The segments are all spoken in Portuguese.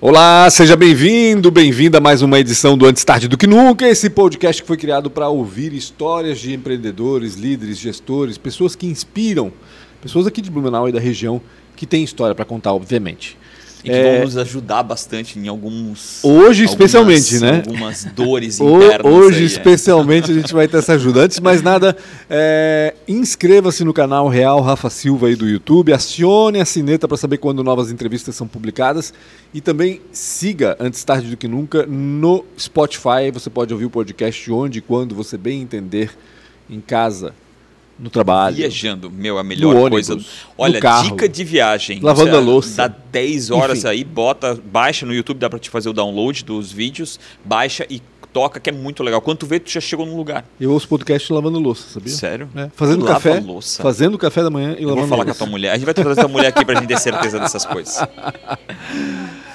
Olá, seja bem-vindo, bem-vinda a mais uma edição do Antes Tarde do Que Nunca, esse podcast que foi criado para ouvir histórias de empreendedores, líderes, gestores, pessoas que inspiram, pessoas aqui de Blumenau e da região que têm história para contar, obviamente. E que é... vão nos ajudar bastante em alguns. Hoje, algumas, especialmente, né? Algumas dores internas. Hoje, aí, especialmente, é. a gente vai ter essa ajuda. Antes de mais nada, é... inscreva-se no canal Real Rafa Silva aí do YouTube, acione a sineta para saber quando novas entrevistas são publicadas e também siga Antes Tarde do Que Nunca no Spotify. Você pode ouvir o podcast onde e quando você bem entender, em casa, no trabalho. Viajando, meu, a melhor ônibus, coisa. Olha, carro, dica de viagem. Lavando a louça. Dá 10 horas Enfim. aí, bota, baixa no YouTube, dá para te fazer o download dos vídeos, baixa e toca, que é muito legal. Quando tu vê, tu já chegou no lugar. Eu ouço podcast lavando louça, sabia? Sério? É. Fazendo Lava café. Louça. Fazendo café da manhã e lavando louça. Vou falar com a tua mulher. A gente vai trazer a tua mulher aqui pra gente ter certeza dessas coisas.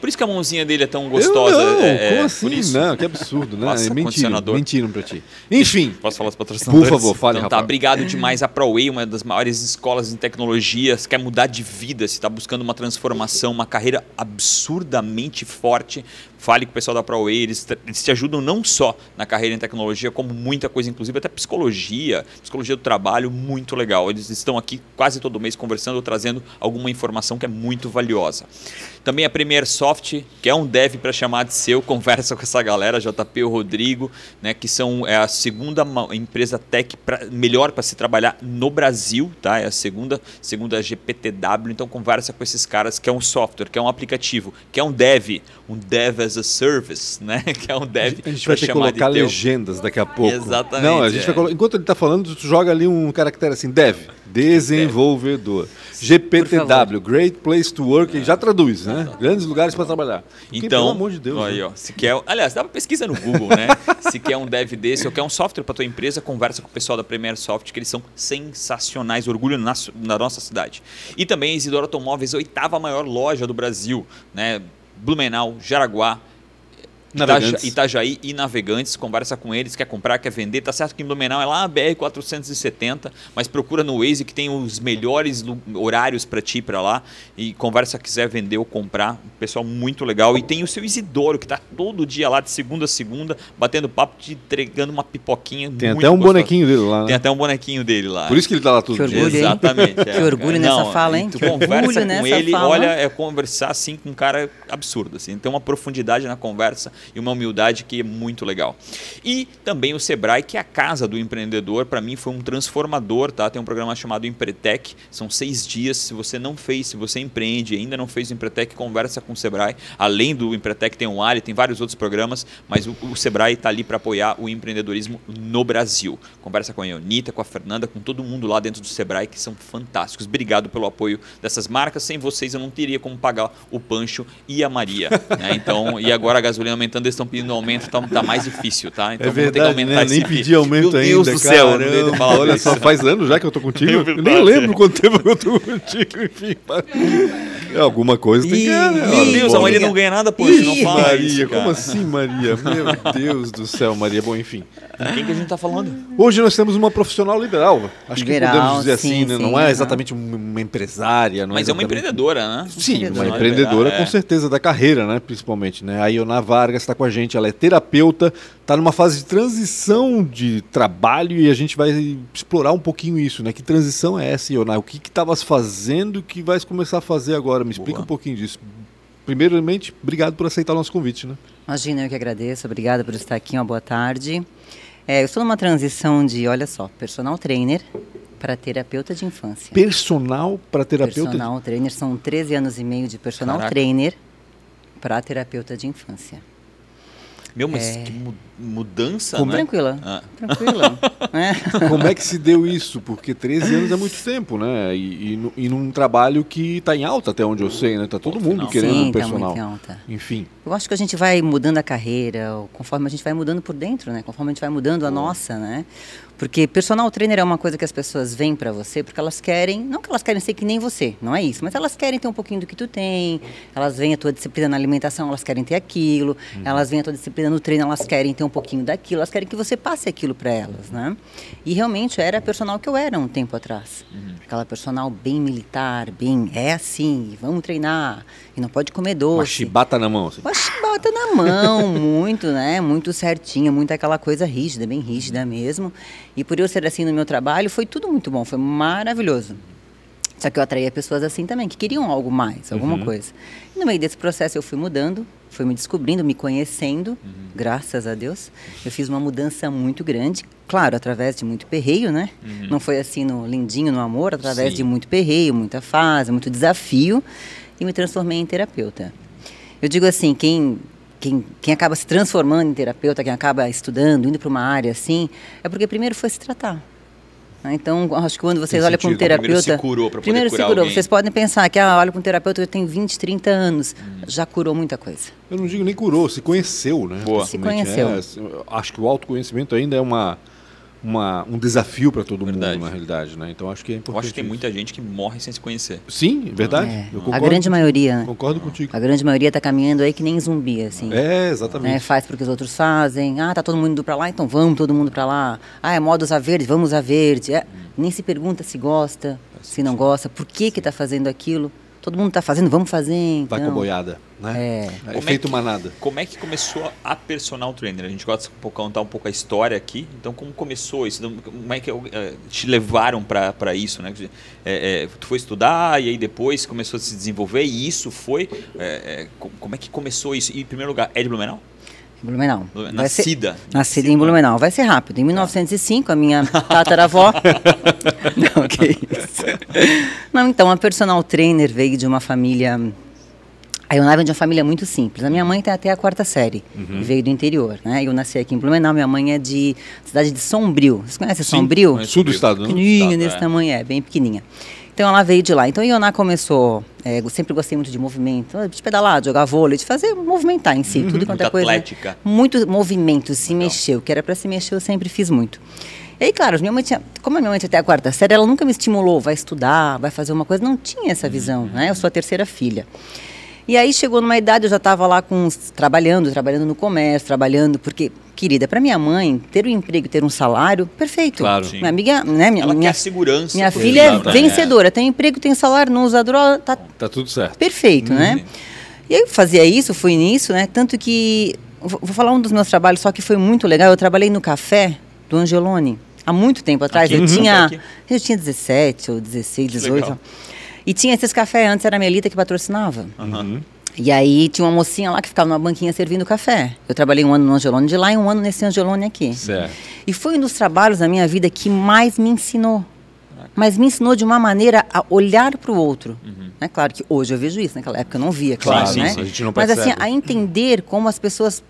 Por isso que a mãozinha dele é tão gostosa. Eu não, é, como assim? Não, que absurdo, né? Nossa, é mentira, mentiram pra ti. Enfim. Posso falar os patrocinadores? Por favor, fale, então, tá, Obrigado demais a ProWay, uma das maiores escolas em tecnologia. Se quer mudar de vida, se está buscando uma transformação, uma carreira absurdamente forte, fale com o pessoal da ProWay, eles, eles te ajudam não só na carreira em tecnologia, como muita coisa, inclusive até psicologia, psicologia do trabalho, muito legal. Eles estão aqui quase todo mês conversando ou trazendo alguma informação que é muito valiosa. Também a Premier Soft, que é um dev para chamar de seu, conversa com essa galera, JP o Rodrigo, né, que são é a segunda empresa tech pra, melhor para se trabalhar no Brasil, tá? É a segunda, segunda GPTW, então conversa com esses caras, que é um software, que é um aplicativo, que é um dev, um dev as a service, né? Que é um dev. A gente vai ter que colocar legendas daqui a pouco. Exatamente. Não, a gente é. vai enquanto ele está falando, tu joga ali um caractere assim, dev, desenvolvedor. GPTW, Great Place to Work, é. já traduz, né? Grandes lugares para trabalhar. Porque, então, pelo amor de Deus. Aí, né? ó, se quer, aliás, dá uma pesquisa no Google, né? se quer um dev desse ou quer um software para tua empresa, conversa com o pessoal da Premier Soft, que eles são sensacionais, orgulho na, na nossa cidade. E também Isidoro Automóveis, oitava maior loja do Brasil, né? Blumenau, Jaraguá, Navegantes. Itajaí e Navegantes, conversa com eles, quer comprar, quer vender. Tá certo que em Blumenau é lá a BR 470, mas procura no Waze que tem os melhores horários para ti para lá e conversa quiser vender ou comprar. Pessoal muito legal e tem o seu Isidoro que tá todo dia lá de segunda a segunda, batendo papo, te entregando uma pipoquinha. Tem até um gostosa. bonequinho dele lá. Né? Tem até um bonequinho dele lá. Por isso que ele tá lá todo que dia. Orgulho, Exatamente. É. Que orgulho nessa fala, hein? Tu que conversa com ele, fala. olha, é conversar assim com um cara absurdo assim. Tem uma profundidade na conversa e uma humildade que é muito legal. E também o Sebrae, que é a casa do empreendedor, para mim foi um transformador, tá? Tem um programa chamado Empretec, são seis dias. Se você não fez, se você empreende ainda não fez o Empretec, conversa com o Sebrae. Além do Empretec tem o Ali, tem vários outros programas, mas o, o Sebrae está ali para apoiar o empreendedorismo no Brasil. Conversa com a Ionita, com a Fernanda, com todo mundo lá dentro do Sebrae, que são fantásticos. Obrigado pelo apoio dessas marcas. Sem vocês eu não teria como pagar o Pancho e a Maria. Né? Então, e agora a gasolina aumentando, eles estão pedindo aumento, tá, tá mais difícil, tá? Então é verdade, ter que aumentar né? Nem pedi aumento Meu ainda, Deus do céu, Olha só, faz anos já que eu tô contigo. É eu nem lembro quanto tempo eu tô contigo, enfim. Alguma coisa tem que né? Meu Deus, a Maria não ganha nada, pô, não fala Maria, isso, como assim, Maria? Meu Deus do céu, Maria. Bom, enfim. Quem que a gente tá falando? Hoje nós temos uma profissional liberal. Acho liberal, que podemos dizer sim, assim, né? sim, não é exatamente uma empresária. Não Mas é, é uma empreendedora, né? Sim, uma empreendedora com certeza da carreira, né? Principalmente, né? A Iona Vargas está com a gente, ela é terapeuta, está numa fase de transição de trabalho e a gente vai explorar um pouquinho isso, né? Que transição é essa, Iona? O que estavas fazendo que vais começar a fazer agora? Me explica Boa. um pouquinho disso. Primeiramente, obrigado por aceitar o nosso convite, né? Imagina, eu que agradeço. Obrigada por estar aqui. Uma boa tarde. É, eu estou numa transição de, olha só, personal trainer para terapeuta de infância. Personal para terapeuta? Personal trainer, são 13 anos e meio de personal Caraca. trainer para terapeuta de infância. Meu, mas é... que mudança, Como... né? Tranquila, ah. tranquila. é. Como é que se deu isso? Porque 13 anos é muito tempo, né? E, e, e num trabalho que está em alta, até onde eu sei, né? Tá todo mundo querendo Sim, um personal. Tá muito em alta. Enfim. Eu acho que a gente vai mudando a carreira, conforme a gente vai mudando por dentro, né? Conforme a gente vai mudando a nossa, né? Porque personal trainer é uma coisa que as pessoas vêm para você porque elas querem, não que elas querem ser que nem você, não é isso, mas elas querem ter um pouquinho do que tu tem, elas veem a tua disciplina na alimentação, elas querem ter aquilo, uhum. elas veem a tua disciplina no treino, elas querem ter um pouquinho daquilo, elas querem que você passe aquilo para elas, né? E realmente era a personal que eu era um tempo atrás. Uhum. Aquela personal bem militar, bem, é assim, vamos treinar, e não pode comer doce. Uma chibata na mão. Assim. Uma chibata na mão, muito, né? Muito certinha, muito aquela coisa rígida, bem rígida mesmo. E por eu ser assim no meu trabalho, foi tudo muito bom, foi maravilhoso. Só que eu atraía pessoas assim também, que queriam algo mais, alguma uhum. coisa. E no meio desse processo eu fui mudando, fui me descobrindo, me conhecendo, uhum. graças a Deus. Eu fiz uma mudança muito grande, claro, através de muito perreio, né? Uhum. Não foi assim no lindinho, no amor, através Sim. de muito perreio, muita fase, muito desafio. E me transformei em terapeuta. Eu digo assim, quem quem, quem acaba se transformando em terapeuta, quem acaba estudando, indo para uma área assim, é porque primeiro foi se tratar. Né? Então, acho que quando vocês olham para um terapeuta. Primeiro se curou para Primeiro se curou. Alguém. Vocês podem pensar que, ah, olha para um terapeuta que tem 20, 30 anos. Hum. Já curou muita coisa. Eu não digo nem curou, se conheceu, né? Boa. Se conheceu. É, acho que o autoconhecimento ainda é uma uma, um desafio para todo verdade. mundo, na realidade, né? Então acho que é importante. Eu acho que tem muita gente que morre sem se conhecer. Sim, verdade. É. a grande maioria. Concordo contigo. A grande maioria está caminhando aí que nem zumbi, assim. É, exatamente. Né? Faz porque os outros fazem. Ah, tá todo mundo indo para lá, então vamos todo mundo para lá. Ah, é moda usar verde, vamos usar verde. É. Hum. Nem se pergunta se gosta, se não gosta, por que que está fazendo aquilo todo mundo está fazendo, vamos fazer. Então. Vai com a boiada, né? É. é efeito é manada. Como é que começou a personal trainer? A gente gosta de contar um pouco a história aqui. Então, como começou isso? Então, como é que é, te levaram para isso, né? É, é, tu foi estudar e aí depois começou a se desenvolver e isso foi... É, como é que começou isso? E, em primeiro lugar, é de Blumenau? Blumenau. Nascida. Ser, nascida em Blumenau. Vai ser rápido. Em 1905, a minha tataravó. Não, que isso. Não, então, a personal trainer veio de uma família. A Ionai vem de uma família muito simples. A minha mãe tem até a quarta série, uhum. veio do interior, né? Eu nasci aqui em Blumenau, minha mãe é de cidade de Sombrio. Você conhece Sim, Sombrio? Sul do estado, né? Pequenininha, nesse é. tamanho, é, bem pequenininha. Então ela veio de lá. Então Ioná começou, é, eu sempre gostei muito de movimento, de pedalar, de jogar vôlei, de fazer movimentar em si, uhum, tudo quanto é coisa. Atlética. Muito movimento, se Legal. mexeu, que era para se mexer, eu sempre fiz muito. E aí, claro, minha mãe tinha, como a minha mãe tinha até a quarta série, ela nunca me estimulou, vai estudar, vai fazer uma coisa, não tinha essa visão, uhum. né? Eu sou a terceira filha. E aí chegou numa idade, eu já estava lá com trabalhando, trabalhando no comércio, trabalhando, porque, querida, para minha mãe, ter um emprego, ter um salário, perfeito. Claro. Sim. Minha amiga, né, minha, Ela minha segurança. Minha filha é vencedora, tem emprego, tem salário, não usa droga, tá, tá tudo certo. Perfeito, né? uhum. né? E aí eu fazia isso, fui nisso, né? Tanto que, vou falar um dos meus trabalhos, só que foi muito legal, eu trabalhei no café do Angeloni, há muito tempo atrás, aqui? eu, tinha, eu tinha 17 ou 16, 18. E tinha esses cafés, antes era a Melita que patrocinava. Uhum. E aí tinha uma mocinha lá que ficava numa banquinha servindo café. Eu trabalhei um ano no Angelone de lá e um ano nesse Angelone aqui. Certo. E foi um dos trabalhos da minha vida que mais me ensinou. Mas me ensinou de uma maneira a olhar para o outro. Uhum. É claro que hoje eu vejo isso, naquela época eu não via, claro, claro né? Sim, a gente não Mas assim, a entender como as pessoas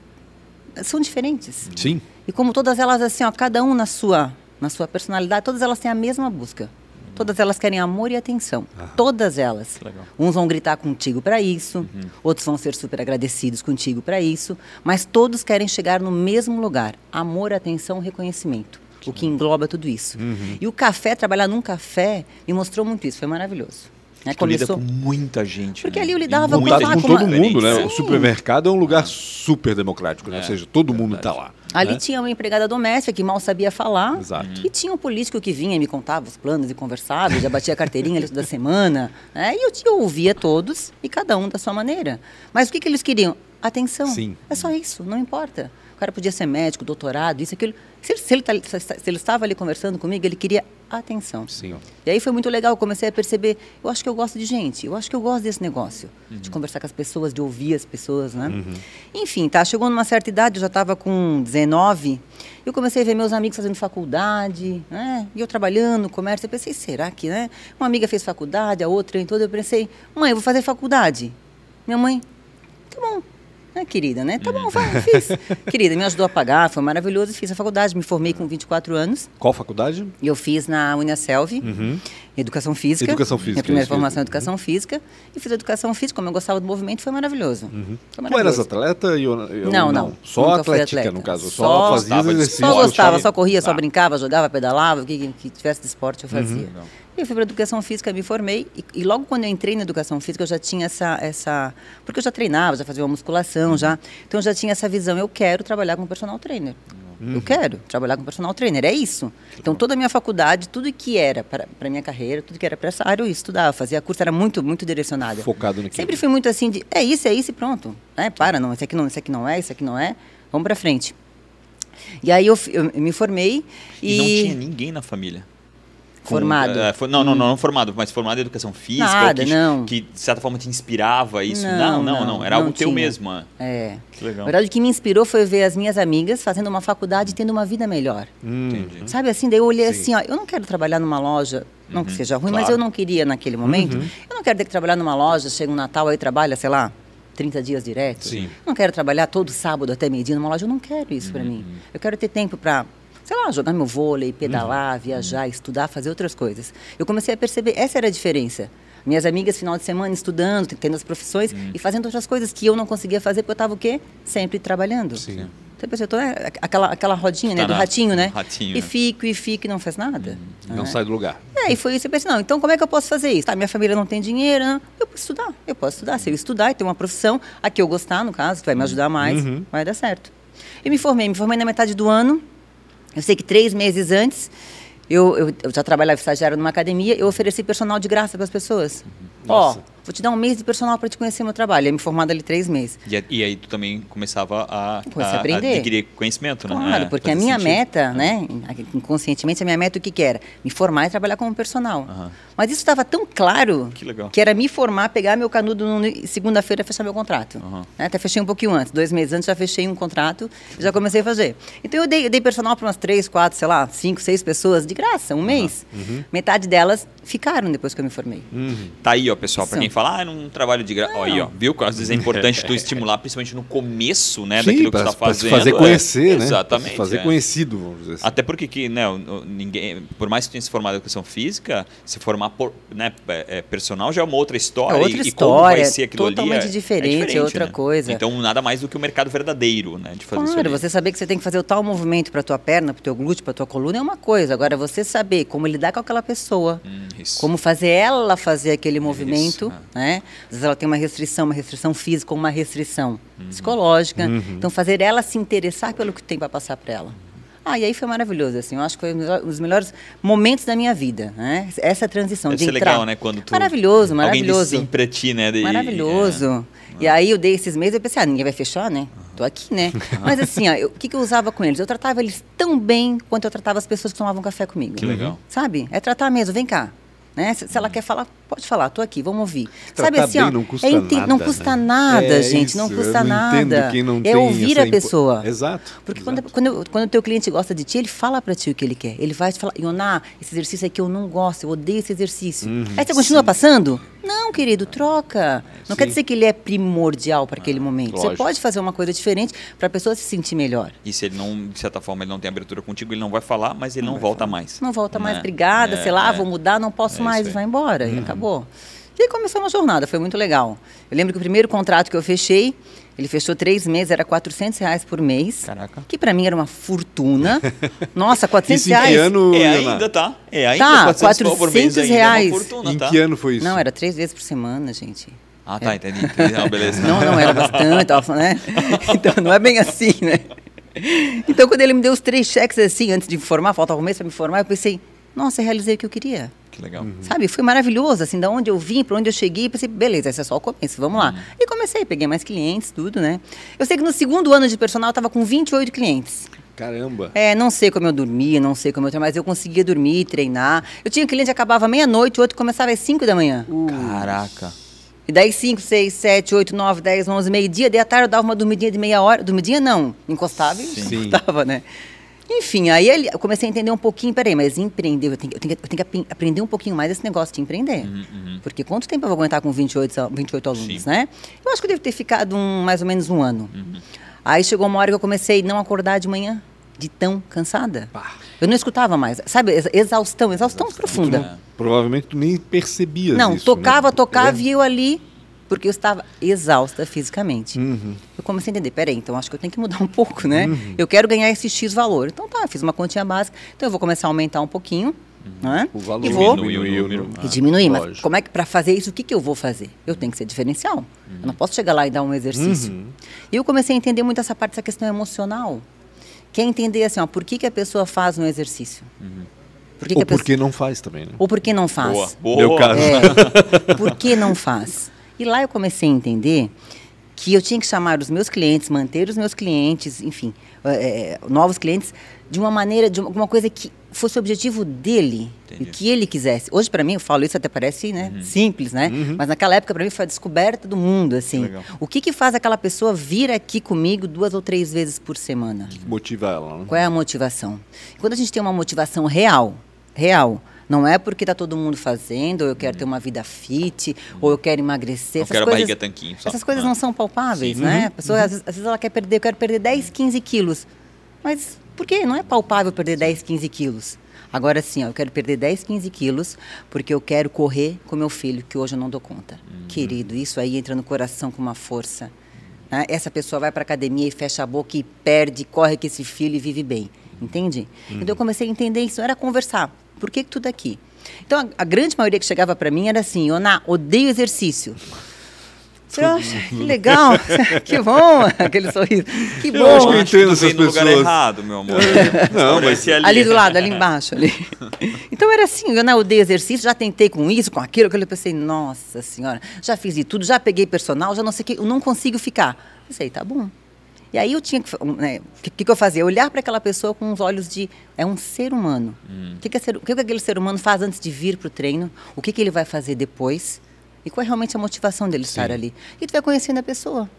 são diferentes. Sim. E como todas elas assim, ó, cada um na sua, na sua personalidade, todas elas têm a mesma busca. Todas elas querem amor e atenção. Ah, Todas elas. Legal. Uns vão gritar contigo para isso, uhum. outros vão ser super agradecidos contigo para isso, mas todos querem chegar no mesmo lugar: amor, atenção, reconhecimento. Que o que engloba tudo isso. Uhum. E o café, trabalhar num café, me mostrou muito isso. Foi maravilhoso. Né? Começou... lida com muita gente. Porque né? ali eu lidava com, com todo mundo, né? Sim. O supermercado é um lugar super democrático, né? É, Ou seja, todo mundo está lá. Ali né? tinha uma empregada doméstica que mal sabia falar. Exato. E tinha um político que vinha e me contava os planos e conversava, já batia a carteirinha da semana. Né? E eu, eu ouvia todos e cada um da sua maneira. Mas o que, que eles queriam? Atenção. Sim. É só isso, não importa. O cara podia ser médico, doutorado, isso, aquilo. Se ele, se ele, tá se ele estava ali conversando comigo, ele queria atenção. Sim. E aí foi muito legal, eu comecei a perceber, eu acho que eu gosto de gente, eu acho que eu gosto desse negócio, uhum. de conversar com as pessoas, de ouvir as pessoas, né? Uhum. Enfim, tá, chegou numa certa idade, eu já estava com 19, eu comecei a ver meus amigos fazendo faculdade, né? E eu trabalhando no comércio, eu pensei, será que, né? Uma amiga fez faculdade, a outra em toda, eu pensei, mãe, eu vou fazer faculdade. Minha mãe, tá bom, Ah, querida, né? Tá bom, vai, fiz. querida, me ajudou a pagar, foi maravilhoso. Fiz a faculdade, me formei com 24 anos. Qual faculdade? Eu fiz na Uniaselv, uhum. Educação Física. Educação Física. Minha primeira isso, formação isso. Educação Física. E fiz Educação Física, como eu gostava do movimento, foi maravilhoso. Uhum. Foi Tu eras maravilhoso. atleta? Eu, eu Não, não. Só Nunca fui atlética, atleta. no caso. Só, Só- fazia exercício. Só gostava, só- só corria, só Tá. brincava, jogava, pedalava, o que, que- que tivesse de esporte eu fazia. Uhum. Eu fui para educação física, me formei e, e logo quando eu entrei na educação física eu já tinha essa essa porque eu já treinava, já fazia uma musculação, já. Então eu já tinha essa visão, eu quero trabalhar com personal trainer. Uhum. Eu quero trabalhar com personal trainer, é isso. Então toda a minha faculdade, tudo que era para a minha carreira, tudo que era para essa área eu estudava, fazia curso, era muito muito direcionada. Focado naquilo. Sempre fui muito assim de, é isso, é isso e pronto. É, para, não, isso aqui não, isso aqui não é, isso aqui não é. Vamos para frente. E aí eu, eu me formei E, e, não tinha ninguém na família. Com- Formado. é, for- não, não, não, não formado, mas formado em educação física. Nada, que, não. Que de certa forma te inspirava isso. Não, Não, não, não. não, Era não algo teu tinha. mesmo. ah. É. Que legal. Na verdade, o que me inspirou foi ver as minhas amigas fazendo uma faculdade e tendo uma vida melhor. Hum. Entendi. Sabe assim? Daí eu olhei Sim. assim, ó, eu não quero trabalhar numa loja, não que seja ruim, mas claro. eu não queria naquele momento. Eu não quero ter que trabalhar numa loja, chega um Natal, aí trabalha, sei lá, 30 dias direto. Sim. Eu não quero trabalhar todo sábado até meio-dia numa loja, eu não quero isso pra mim. Eu quero ter tempo pra, sei lá, jogar meu vôlei, pedalar, viajar, estudar, fazer outras coisas. Eu comecei a perceber, essa era a diferença. Minhas amigas, final de semana, estudando, tendo as profissões e fazendo outras coisas que eu não conseguia fazer porque eu estava o quê? Sempre trabalhando. Sim. Você pensou, eu tô, né, aquela, aquela rodinha né, do ratinho, né? ratinho, e né? fico, e fico, e não faz nada. Não sai do lugar. É, e foi isso. Eu pensei, não, então como é que eu posso fazer isso? Tá, minha família não tem dinheiro, não. eu posso estudar. Eu posso estudar. Se eu estudar e ter uma profissão, a que eu gostar, no caso, que vai me ajudar mais, Uhum. vai dar certo. E me formei. Me formei na metade do ano. Eu sei que três meses antes, eu, eu, eu já trabalhava estagiário numa academia, eu ofereci personal de graça para as pessoas. Ó, Nossa. Vou te dar um mês de personal para te conhecer meu trabalho. Eu ia me formar ali três meses. E, a- e aí tu também começava a, Comecei a a- aprender. adquirir conhecimento, né? Claro, É, porque a minha sentido. meta, né, inconscientemente, a minha meta o que, que era? Me formar e trabalhar como personal. Aham. Mas isso estava tão claro Que legal. era me formar, pegar meu canudo segunda-feira e fechar meu contrato. Né, Até fechei um pouquinho antes, dois meses antes já fechei um contrato e já comecei a fazer. Então eu dei, eu dei personal para umas três, quatro, sei lá, cinco, seis pessoas de graça, um mês. Uhum. Metade delas ficaram depois que eu me formei. Tá aí, ó, pessoal, pra Isso. quem fala, ah, não trabalho de graça. Aí, ó, viu? Às vezes é importante tu estimular, principalmente no começo, né, Sim, daquilo que pra, tu tá pra se fazendo. fazer é. conhecer, né? Exatamente. Pra se fazer é. conhecido, vamos dizer assim. Até porque que, né, ninguém, por mais que tu tenha se formado em educação física, se formar por, né, é, é, personal já é uma outra história. É outra e, e como vai história, ser aquilo totalmente ali é- diferente, é outra né? coisa. Então nada mais do que o mercado verdadeiro, né, de fazer isso Claro, ali. você saber que você tem que fazer o tal movimento para tua perna, para teu glúteo, para tua coluna é uma coisa. Agora você saber como lidar com aquela pessoa, Hum, isso. como fazer ela fazer aquele movimento, é. Né? Às vezes ela tem uma restrição, uma restrição física uma restrição Uhum. psicológica. Então fazer ela se interessar pelo que tem para passar para ela. Ah, e aí foi maravilhoso, assim, eu acho que foi um dos- melhores momentos da minha vida, né? Essa transição Deve de ser entrar. legal, né, quando tu... Maravilhoso, Alguém maravilhoso. disse pra ti, né? de- Maravilhoso. E aí eu dei esses meses e pensei, ah, ninguém vai fechar, né? Tô aqui, né? Mas assim, ó, o que, que eu usava com eles? Eu tratava eles tão bem quanto eu tratava as pessoas que tomavam café comigo. Que legal. Sabe? É tratar mesmo, vem cá. Né? Se, se ela quer falar, pode falar, tô aqui, vamos ouvir. Tratar Sabe assim, bem ó, não custa é nada, Não custa né? nada, É gente, isso, não custa não nada. não é ouvir a impo- pessoa. Exato, Porque exato. Quando, quando, quando o teu cliente gosta de ti, ele fala pra ti o que ele quer. Ele vai te falar, Ioná, esse exercício aqui eu não gosto, eu odeio esse exercício. Uhum. Aí você continua passando? Não, querido, troca. Não quer Sim. dizer que ele é primordial para aquele momento. Você lógico. pode fazer uma coisa diferente para a pessoa se sentir melhor. E se ele não, de certa forma, ele não tem abertura contigo, ele não vai falar, mas ele não, volta mais. Não volta mais, Né? obrigada, É, sei lá, é. vou mudar, não posso É mais, vai embora. E acabou. E aí começou uma jornada, foi muito legal. Eu lembro que o primeiro contrato que eu fechei, ele fechou três meses, era 400 reais por mês. Caraca. Que para mim era uma fortuna. Nossa, 400 Isso em que reais. ano, É ainda, tá? É ainda, Tá, 400 pau por mês 400 ainda, é reais. uma fortuna, Em tá? que ano foi isso? Não, era três vezes por semana, gente. Ah, tá, entendi. entendi. Não, beleza. Não, não, era bastante, ó, né? Então não é bem assim, né? Então quando ele me deu os três cheques assim, antes de me formar, faltava um mês para me formar, eu pensei, nossa, eu realizei o que eu queria. Que legal. Sabe, foi maravilhoso, assim, da onde eu vim, para onde eu cheguei, pensei, beleza, esse é só o começo, vamos lá. E comecei, peguei mais clientes, tudo, né? Eu sei que no segundo ano de personal eu estava com 28 clientes. Caramba. É, não sei como eu dormia, não sei como eu mas eu conseguia dormir, treinar. Eu tinha cliente que acabava meia-noite, o outro começava às 5 da manhã. Caraca. E daí 5, 6, 7, 8, 9, 10, 11, meio-dia, daí à tarde eu dava uma dormidinha de meia hora. Dormidinha não, encostava e Sim. encostava, né? Enfim, aí ele- eu comecei a entender um pouquinho, peraí, mas empreender, eu tenho, que- eu tenho, que- eu tenho que apren- aprender um pouquinho mais esse negócio de empreender. Porque quanto tempo eu vou aguentar com 28, al- 28 alunos, Sim. né? Eu acho que eu devo ter ficado um- mais ou menos um ano. Aí chegou uma hora que eu comecei a não acordar de manhã, de tão cansada. Eu não escutava mais, sabe, ex- exaustão, exaustão profunda. Provavelmente tu nem percebias Não, isso, tocava, né? tocava É. e eu ali, porque eu estava exausta fisicamente. Uhum. Eu comecei a entender, peraí, então acho que eu tenho que mudar um pouco, né? Uhum. Eu quero ganhar esse X valor. Então tá, fiz uma continha básica, então eu vou começar a aumentar um pouquinho, né? O valor e vou Diminui o número. no- e diminuir, mas como é que para fazer isso, o que, que eu vou fazer? Eu tenho que ser diferencial. Eu não posso chegar lá e dar um exercício. Uhum. E eu comecei a entender muito essa parte, essa questão emocional. Que é entender assim, ó, por que, que a pessoa faz um exercício? Por que que Ou a pessoa- porque não faz também, né? Ou por que não faz? Boa, boa. Meu caso. É, por que não faz? E lá eu comecei a entender que eu tinha que chamar os meus clientes, manter os meus clientes, enfim, é, novos clientes, de uma maneira, de uma, alguma coisa que fosse o objetivo dele, o que ele quisesse. Hoje, para mim, eu falo isso até parece né, simples, né? Mas naquela época, para mim, foi a descoberta do mundo, assim. Legal. O que, que faz aquela pessoa vir aqui comigo duas ou três vezes por semana? Que motiva ela, né? Qual é a motivação? Quando a gente tem uma motivação real, real, não é porque está todo mundo fazendo, ou eu quero ter uma vida fit, ou eu quero emagrecer. Não essas quero coisas, barriga tanquinho, só. Essas coisas Ah. não são palpáveis, Sim. né? A pessoa, às, vezes, às vezes ela quer perder, eu quero perder 10, 15 quilos. Mas por que? Não é palpável perder 10, 15 quilos. Agora sim, ó, eu quero perder 10, 15 quilos porque eu quero correr com meu filho, que hoje eu não dou conta. Querido, isso aí entra no coração com uma força. né? Essa pessoa vai para academia e fecha a boca e perde, corre com esse filho e vive bem. Entende? Então eu comecei a entender isso, era conversar. Por que, que tudo aqui? Então a, a grande maioria que chegava para mim era assim: Oná, odeio exercício. Você acha? Que legal, que bom, aquele sorriso. Que Eu acho bom. que eu Acho que entendo tu essas no lugar pessoas. errado, meu amor. Não, mas- Restaurante Ali do lado, ali embaixo. Ali. Então era assim, eu não odeio exercício, já tentei com isso, com aquilo, aquilo. Eu pensei, nossa senhora, já fiz de tudo, já peguei personal, já não sei o que, eu não consigo ficar. Pensei, tá bom. E aí eu tinha que. né, O que, que eu fazia? Olhar para aquela pessoa com os olhos de. É um ser humano. O, que, que, é ser- o que, que aquele ser humano faz antes de vir para o treino? O que, que ele vai fazer depois? E qual é realmente a motivação dele estar ali? E tu vai conhecendo a pessoa.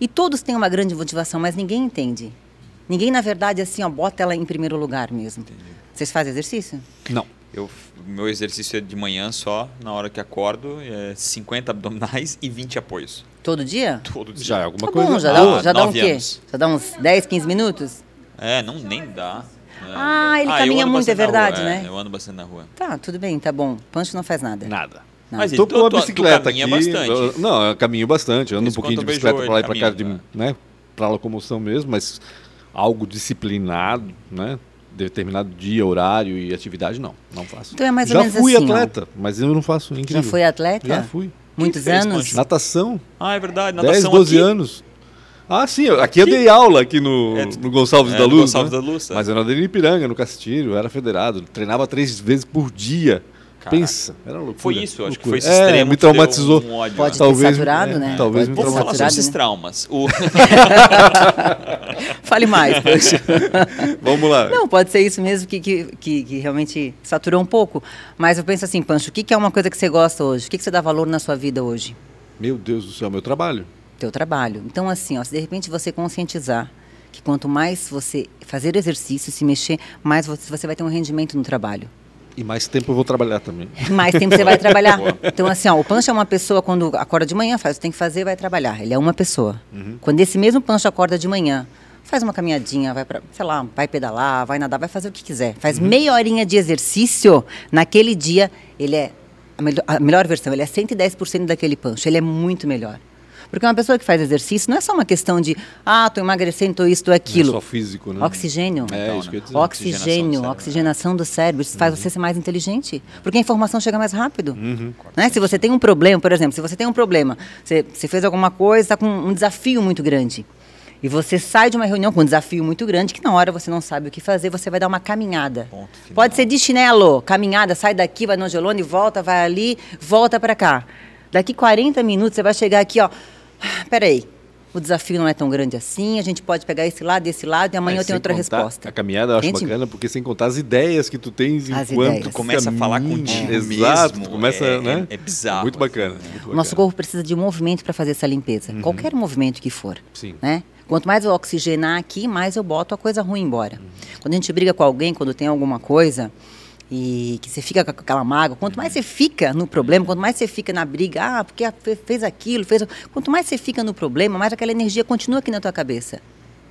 E todos têm uma grande motivação, mas ninguém entende. Ninguém, na verdade, assim, ó, bota ela em primeiro lugar mesmo. Vocês fazem exercício? Não. Eu, meu exercício é de manhã só, na hora que acordo, é 50 abdominais e 20 apoios. Todo dia? Todo dia. Já é alguma Tá coisa. bom, já Ah, dá, já dá um quê? anos. Já dá uns 10, 15 minutos? É, não, nem dá. É. Ah, ele eu caminha muito, é verdade, rua, né? é, eu ando bastante na rua. Tá, tudo bem, tá bom. Pancho não faz nada. Nada. Não. Mas Tô tu- com a tu- tu bicicleta aqui. bastante. eu- não, eu caminho bastante. Eu ando um pouquinho de bicicleta pra lá e pra cá, de, caminhando, né? Pra locomoção mesmo, mas algo disciplinado, né? Determinado dia, horário e atividade, não. Não faço. Então é mais ou Já menos fui assim, ó. atleta, mas eu não faço. é Incrível. Já foi atleta? Já fui. Muitos fez, anos? Pancho? Natação, Ah, é verdade. 10, Natação 12 aqui. anos. Ah, sim, eu- aqui eu dei aula aqui no, É, no Gonçalves é, da no Luz. Gonçalves né? da Luz, é. Mas eu nadei no Ipiranga, no Castilho, era federado. Treinava três vezes por dia. Caraca. Pensa, era loucura. Foi isso, eu acho que foi esse é, extremo me traumatizou. um ódio, Pode né? Talvez- ter saturado, é, né? talvez Pode me Vamos falar sobre saturado, esses né? traumas. O... Fale mais, Pancho. Vamos lá. Não, pode ser isso mesmo que, que, que, que realmente saturou um pouco. Mas eu penso assim, Pancho, o que, que é uma coisa que você gosta hoje? O que, que você dá valor na sua vida hoje? Meu Deus do céu, meu trabalho. Teu trabalho. Então, assim, ó, se de repente você conscientizar que quanto mais você fazer exercício, se mexer, mais você vai ter um rendimento no trabalho. E mais tempo eu vou trabalhar também. Mais tempo você vai trabalhar. Então, assim, ó, o Pancho é uma pessoa, quando acorda de manhã, faz o que tem que fazer, vai trabalhar. Ele é uma pessoa. Quando esse mesmo Pancho acorda de manhã, faz uma caminhadinha, vai para, sei lá, vai pedalar, vai nadar, vai fazer o que quiser. Faz meia horinha de exercício, naquele dia, ele é a, melhor- a melhor versão, ele é 110% daquele Pancho. Ele é muito melhor. Porque uma pessoa que faz exercício não é só uma questão de, ah, tô emagrecendo, tô isso, tô Não é aquilo. só físico, né? Oxigênio. É, Então, isso que eu ia dizer. Oxigênio, Oxigenação do cérebro, isso faz você ser mais inteligente, porque a informação chega mais rápido. Uhum. Né? Se você tem um problema, por exemplo, se você tem um problema, você, você fez alguma coisa, está com um desafio muito grande, e você sai de uma reunião com um desafio muito grande, que na hora você não sabe o que fazer, você vai dar uma caminhada. Pode ser de chinelo, caminhada, sai daqui, vai no angelone, volta, vai ali, volta para cá. Daqui 40 minutos você vai chegar aqui, ó. Peraí, o desafio não é tão grande assim, a gente pode pegar esse lado e esse lado, e amanhã É, eu tenho outra resposta. A caminhada eu acho Entende? bacana, porque sem contar as ideias que tu tens As enquanto ideias. tu Começa a falar contigo Exato, mesmo, tu começa, é- né? é- é bizarro, Muito bacana. assim, muito O nosso bacana. corpo precisa de movimento para fazer essa limpeza, qualquer movimento que for. Sim. Né? Quanto mais eu oxigenar aqui, mais eu boto a coisa ruim embora. Quando a gente briga com alguém, quando tem alguma coisa e que você fica com aquela mágoa, quanto mais você fica no problema, quanto mais você fica na briga, ah, porque fez aquilo, fez. Quanto mais você fica no problema, mais aquela energia continua aqui na tua cabeça.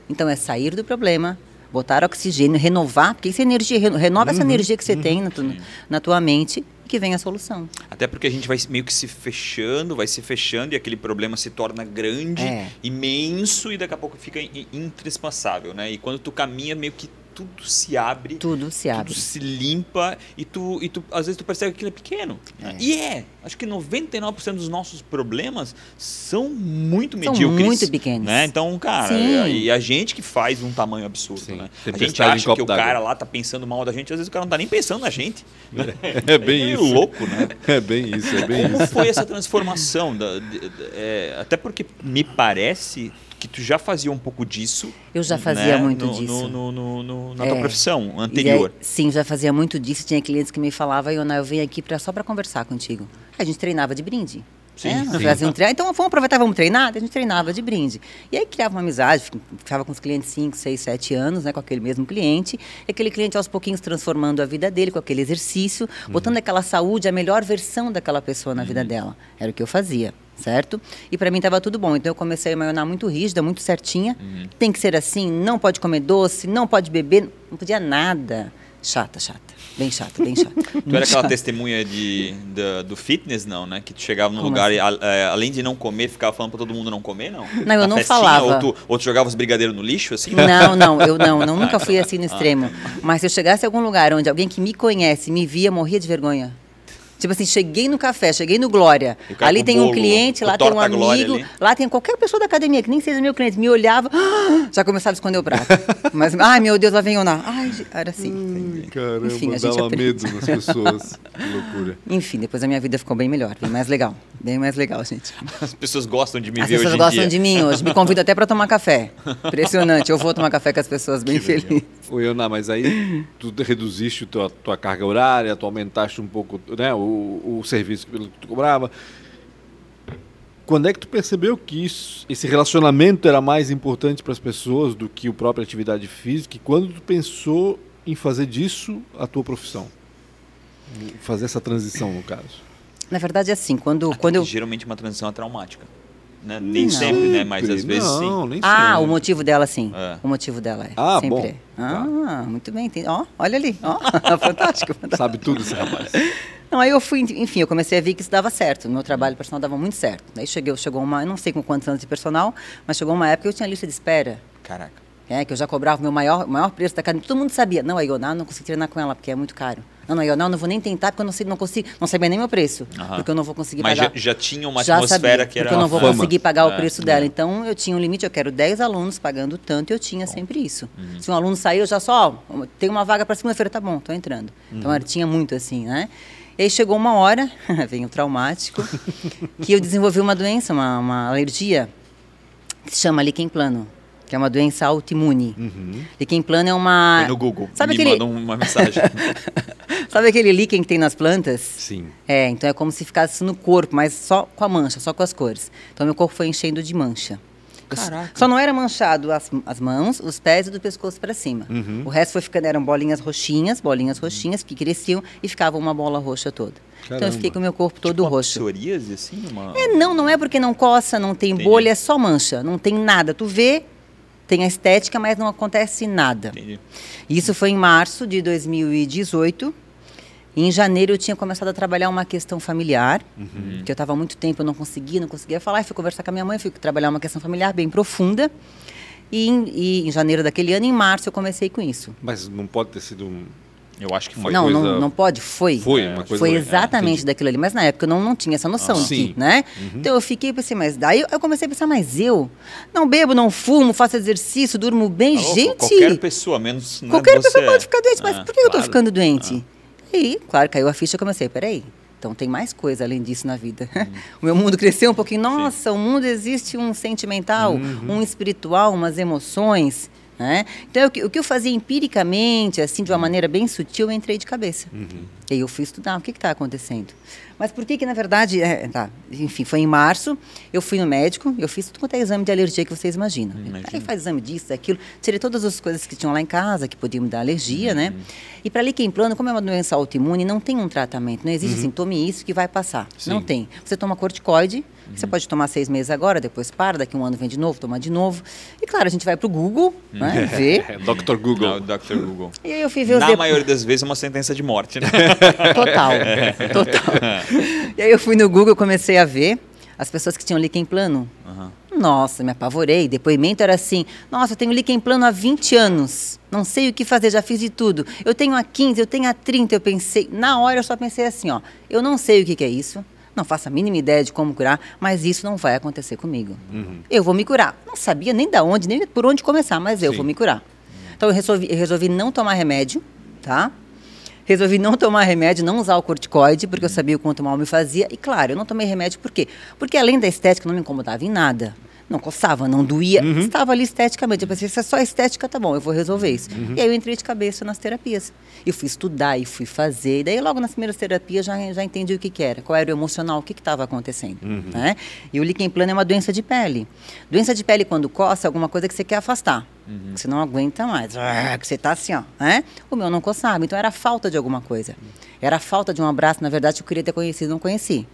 Então é sair do problema, botar oxigênio, renovar, porque essa energia, renova uhum, essa energia que você uhum, tem na, tu, na tua mente que vem a solução. Até porque a gente vai meio que se fechando, vai se fechando e aquele problema se torna grande, é. imenso e daqui a pouco fica intrespassável, né? E quando tu caminha meio que tudo se abre. Tudo se abre. Tudo se limpa e tu, e tu às vezes tu percebe que aquilo é pequeno. É. E é. Acho que 99% dos nossos problemas são muito são medíocres. muito pequenos. Né? Então, cara, e a gente que faz um tamanho absurdo, Sim. né? A gente acha que o cara lá tá pensando mal da gente, às vezes o cara não tá nem pensando na gente. Né? É bem é isso. louco, né? É bem isso, é bem Como isso. foi essa transformação? Da, de, de, é, até porque me parece que tu já fazia um pouco disso. Eu já fazia né? muito no, disso. No, no, na é. tua profissão anterior. Aí, sim, já fazia muito disso. Tinha clientes que me falavam, Iona, eu venho aqui pra, só para conversar contigo. A gente treinava de brinde. Sim, é, um treino. Então vamos aproveitar, vamos treinar? A gente treinava de brinde. E aí criava uma amizade, ficava com os clientes 5, 6, 7 anos, né, com aquele mesmo cliente. E aquele cliente aos pouquinhos transformando a vida dele com aquele exercício, uhum. botando aquela saúde, a melhor versão daquela pessoa na uhum. vida dela. Era o que eu fazia certo? E para mim estava tudo bom. Então eu comecei a maionar muito rígida, muito certinha. Uhum. Tem que ser assim, não pode comer doce, não pode beber, não podia nada. Chata, chata. Bem chata, bem chata. tu era aquela testemunha de, do fitness, não, né? Que tu chegava no Como lugar assim? e, a, é, além de não comer, ficava falando para todo mundo não comer, não? Não, eu não falava. Ou tu, ou tu jogava os brigadeiros no lixo, assim? Não, não, eu não, não nunca fui assim no extremo. Mas se eu chegasse a algum lugar onde alguém que me conhece me via, morria de vergonha. Tipo assim, cheguei no café, cheguei no Glória. Ali tem bolo, um cliente, lá tem um amigo, lá tem qualquer pessoa da academia que nem seja meu cliente, me olhava, já começava a esconder o prato. Mas, ai meu Deus, lá vem eu na. Ai, era assim. Hum, caramba, Enfim, a gente dava medo nas pessoas. que loucura. Enfim, depois a minha vida ficou bem melhor, bem mais legal. Bem mais legal, gente. As pessoas gostam de me as ver hoje As pessoas gostam de mim hoje. Me convidam até para tomar café. Impressionante. Eu vou tomar café com as pessoas bem felizes. Oi, Ana, mas aí tu reduziste a tua, tua carga horária, tu aumentaste um pouco né, o, o serviço que tu cobrava. Quando é que tu percebeu que isso, esse relacionamento era mais importante para as pessoas do que a própria atividade física? E quando tu pensou em fazer disso a tua profissão? Fazer essa transição, no caso? Na verdade, é assim, quando, quando eu... Geralmente uma transição é traumática. Né? Nem não. sempre, né? Mas às vezes não, sim. Nem ah, sempre. o motivo dela sim. É. O motivo dela é. Ah, sempre bom. É. Ah, tá. muito bem. Ó, olha ali. Ó, fantástico, fantástico. Sabe tudo esse rapaz. Não, aí eu fui, enfim, eu comecei a ver que isso dava certo. O meu trabalho personal dava muito certo. Daí cheguei, chegou uma, eu não sei com quantos anos de personal, mas chegou uma época que eu tinha lista de espera. Caraca. É, que eu já cobrava o meu maior, maior preço da academia. Todo mundo sabia. Não, a Ioná, não consigo treinar com ela, porque é muito caro. Não, não, eu não, não vou nem tentar, porque eu não, sei, não consigo, não sabia nem meu preço. Uhum. Porque eu não vou conseguir Mas pagar. Mas já, já, tinha uma já atmosfera sabia, que era Porque eu não vou fama. conseguir pagar é, o preço é. dela. Então, eu tinha um limite, eu quero 10 alunos pagando tanto, eu tinha bom. sempre isso. Uhum. Se um aluno sair, eu já só, ó, tem uma vaga para segunda-feira, tá bom, tô entrando. Uhum. Então, tinha muito assim, né? E aí chegou uma hora, vem o traumático, que eu desenvolvi uma doença, uma, uma alergia, que se chama líquen plano que é uma doença autoimune. Uhum. Líquen plano é uma. Foi no Google. Sabe me aquele... uma mensagem. Sabe aquele líquen que tem nas plantas? Sim. É, então é como se ficasse no corpo, mas só com a mancha, só com as cores. Então meu corpo foi enchendo de mancha. Caraca. Só não era manchado as, as mãos, os pés e do pescoço para cima. Uhum. O resto foi ficando, eram bolinhas roxinhas, bolinhas roxinhas que cresciam e ficava uma bola roxa toda. Caramba. Então eu fiquei com o meu corpo todo tipo roxo. Psoríase, assim? Uma... É, não, não é porque não coça, não tem Entendi. bolha, é só mancha, não tem nada. Tu vê, tem a estética, mas não acontece nada. Entendi. Isso foi em março de 2018. E em janeiro eu tinha começado a trabalhar uma questão familiar, uhum. que eu estava há muito tempo, eu não conseguia, não conseguia falar. Fui conversar com a minha mãe, fui trabalhar uma questão familiar bem profunda. E em, e em janeiro daquele ano, em março, eu comecei com isso. Mas não pode ter sido um eu acho que foi. Não, coisa... não, não pode, foi. Foi uma coisa. Foi exatamente é, daquilo ali. Mas na época eu não, não tinha essa noção ah, de que, né? Uhum. Então eu fiquei pensei, mas daí eu comecei a pensar, mas eu não bebo, não fumo, faço exercício, durmo bem, Alô, gente. Qualquer pessoa, menos. Né, qualquer pessoa é. pode ficar doente, mas é, por que claro. eu tô ficando doente? Ah. E, claro, caiu a ficha e comecei, peraí. Então tem mais coisa além disso na vida. Uhum. o meu mundo cresceu um pouquinho. Nossa, Sim. o mundo existe um sentimental, uhum. um espiritual, umas emoções. Né? Então, o que, o que eu fazia empiricamente, assim, de uma maneira bem sutil, eu entrei de cabeça. Uhum. E aí eu fui estudar o que está acontecendo. Mas por que que, na verdade, é, tá, enfim, foi em março, eu fui no médico, eu fiz tudo quanto é exame de alergia que vocês imaginam. Imagina. Aí faz exame disso, daquilo, tirei todas as coisas que tinham lá em casa, que podiam me dar alergia, né? E para líquen plano, como é uma doença autoimune, não tem um tratamento, não existe assim, tome isso que vai passar. Sim. Não tem. Você toma corticoide, você pode tomar seis meses agora, depois para, daqui um ano vem de novo, toma de novo. E claro, a gente vai pro Google, né, ver. É, Dr. Não, Google. o Dr. Google. E aí eu fui ver os Na maioria das vezes é uma sentença de morte, né? Total, total. E aí eu fui no Google, comecei a ver as pessoas que tinham líquen plano. Aham. Nossa, me apavorei. Depoimento era assim: Nossa, eu tenho líquen plano há 20 anos. Não sei o que fazer, já fiz de tudo. Eu tenho há 15, eu tenho há 30. Eu pensei, na hora eu só pensei assim: ó, eu não sei o que, que é isso. Não faço a mínima ideia de como curar, mas isso não vai acontecer comigo. Eu vou me curar. Não sabia nem da onde, nem por onde começar, mas eu Sim. vou me curar. Então eu resolvi, eu resolvi não tomar remédio, tá? Resolvi não tomar remédio, não usar o corticoide, porque eu sabia o quanto mal me fazia. E claro, eu não tomei remédio por quê? Porque além da estética, não me incomodava em nada. Não coçava, não doía, estava ali esteticamente. Eu pensei, se é só estética, tá bom, eu vou resolver isso. E aí eu entrei de cabeça nas terapias. E fui estudar e fui fazer. E daí, logo nas primeiras terapias, já, já entendi o que, que era, qual era o emocional, o que estava acontecendo. Né? E o líquen plano é uma doença de pele. Doença de pele, quando coça, é alguma coisa que você quer afastar. Que você não aguenta mais. Que você tá assim, ó. Né? O meu não coçava. Então era falta de alguma coisa. Era falta de um abraço, na verdade, eu queria ter conhecido, não conheci.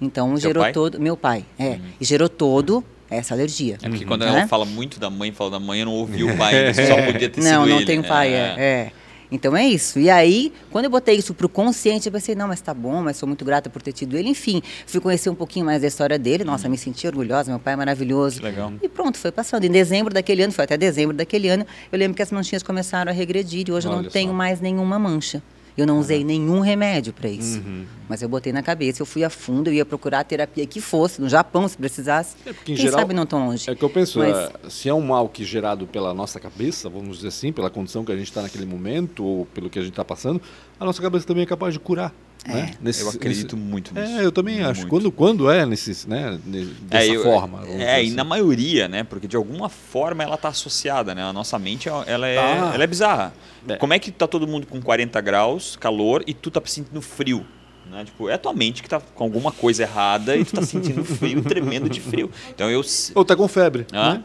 Então Seu gerou pai? todo. Meu pai, é. E gerou todo essa alergia. É porque quando Né? ela fala muito da mãe, fala da mãe, eu não ouvi o pai, só podia ter sido Não, não ele. tenho pai, é. é. Então é isso. E aí, quando eu botei isso pro consciente, eu pensei, não, mas tá bom, mas sou muito grata por ter tido ele. Enfim, fui conhecer um pouquinho mais da história dele. Nossa, me senti orgulhosa, meu pai é maravilhoso. Que legal. E pronto, foi passando. Em dezembro daquele ano, foi até dezembro daquele ano, eu lembro que as manchinhas começaram a regredir e hoje eu Olha não tenho só. mais nenhuma mancha. Eu não usei nenhum remédio para isso. Mas eu botei na cabeça, eu fui a fundo, eu ia procurar a terapia que fosse, no Japão, se precisasse. É porque, em Quem geral, sabe não tão longe. É que eu penso, Mas- é, se é um mal que gerado pela nossa cabeça, vamos dizer assim, pela condição que a gente está naquele momento, ou pelo que a gente está passando, a nossa cabeça também é capaz de curar. Né? Nesse- Eu acredito nesse- muito nisso. É, eu também acho. Muito. Quando, quando é nesses, né, dessa eu- forma. É, dizer e assim. na maioria, né? Porque de alguma forma ela tá associada, né? A nossa mente, ela é, Tá. ela é bizarra. É. Como é que tá todo mundo com 40 graus, calor, e tu tá sentindo frio? Né? Tipo, é a tua mente que tá com alguma coisa errada e tu tá sentindo frio, tremendo de frio. Então eu... Ou tá com febre. Hã? Né?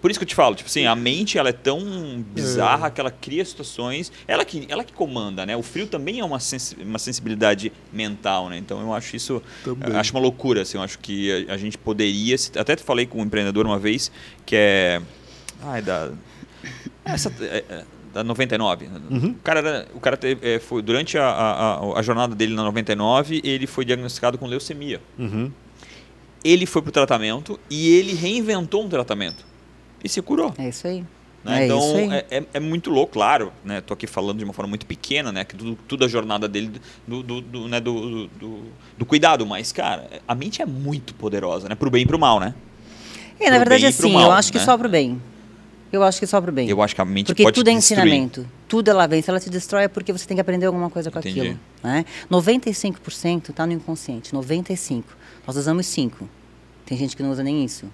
Por isso que eu te falo, tipo assim, a mente ela é tão bizarra que ela cria situações, ela que, ela que comanda, né? O frio também é uma, sensi- uma sensibilidade mental, né? Então eu acho isso, Também. acho uma loucura, assim, eu acho que a, a gente poderia, até falei com um empreendedor uma vez que é, ai, da, essa, é, é, da 99. O cara, era, o cara teve, é, foi durante a, a, a- jornada dele na 99, ele foi diagnosticado com leucemia Uhum. ele foi pro tratamento e ele reinventou um tratamento e se curou. É isso aí. né? É então isso aí. é, é- é muito louco, claro. Né? Tô aqui falando de uma forma muito pequena, né? Que tudo, tudo a jornada dele do, do, do, né? do, do, do cuidado, mas cara, a mente é muito poderosa, né? Pro bem e pro mal, né? É, na Pro verdade, assim, mal, eu acho que né? só pro bem. Eu acho que só pro bem. Eu acho que a mente Porque pode tudo é destruir. ensinamento. Tudo ela vem. Se ela te destrói é porque você tem que aprender alguma coisa com Entendi. aquilo. Né? 95% está no inconsciente. 95%. Nós usamos 5%. Tem gente que não usa nem isso.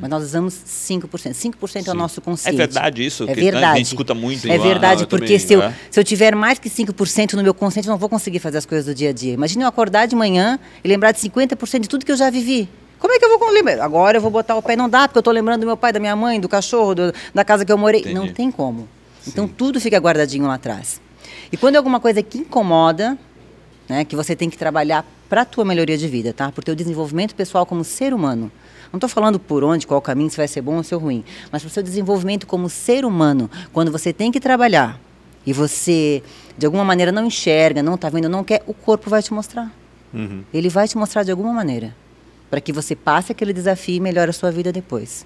Mas nós usamos 5%. 5% é o nosso É consciente. verdade isso? É que, né, a verdade. gente escuta muito. É lá. verdade, eu porque também, se, eu, é. se eu tiver mais que 5% no meu consciente, eu não vou conseguir fazer as coisas do dia a dia. Imagine eu acordar de manhã e lembrar de 50% de tudo que eu já vivi. Como é que eu vou lembrar? Agora eu vou botar o pé, não dá, porque eu estou lembrando do meu pai, da minha mãe, do cachorro, do- da casa que eu morei. Entendi. Não tem como. Então tudo fica guardadinho lá atrás. E quando é alguma coisa que incomoda, né, que você tem que trabalhar para a tua melhoria de vida, tá? Para o teu desenvolvimento pessoal como ser humano. Não estou falando por onde, qual caminho, se vai ser bom ou se é ruim, mas para o seu desenvolvimento como ser humano, quando você tem que trabalhar e você de alguma maneira não enxerga, não está vendo, não quer, o corpo vai te mostrar. Uhum. Ele vai te mostrar de alguma maneira, para que você passe aquele desafio e melhore a sua vida depois.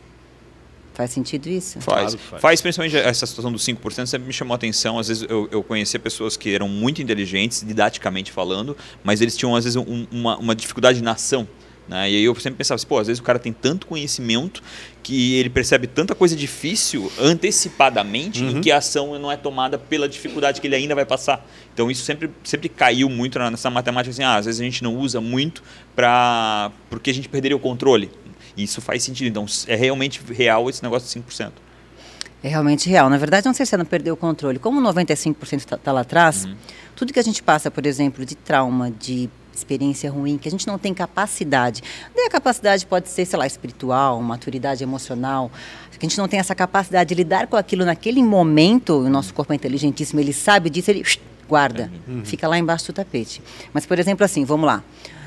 Faz sentido isso? Faz. Claro faz. faz. principalmente essa situação dos 5%, sempre me chamou a atenção. Às vezes eu, eu conhecia pessoas que eram muito inteligentes, didaticamente falando, mas eles tinham, às vezes, um- uma, uma dificuldade na ação. Né? E aí eu sempre pensava assim, pô, às vezes o cara tem tanto conhecimento que ele percebe tanta coisa difícil antecipadamente Uhum. em que a ação não é tomada pela dificuldade que ele ainda vai passar. Então isso sempre, sempre caiu muito na- nessa matemática, assim, ah, às vezes a gente não usa muito pra, porque a gente perderia o controle. E isso faz sentido. Então é realmente real esse negócio de 5%. É realmente real. Na verdade, não sei se ela perdeu o controle. Como 95% está tá lá atrás, Uhum. tudo que a gente passa, por exemplo, de trauma, de experiência ruim, que a gente não tem capacidade. Daí a capacidade pode ser, sei lá, espiritual, maturidade emocional. Que a gente não tem essa capacidade de lidar com aquilo naquele momento, o nosso corpo é inteligentíssimo, ele sabe disso, ele guarda, fica lá embaixo do tapete. Mas, por exemplo, assim, vamos lá.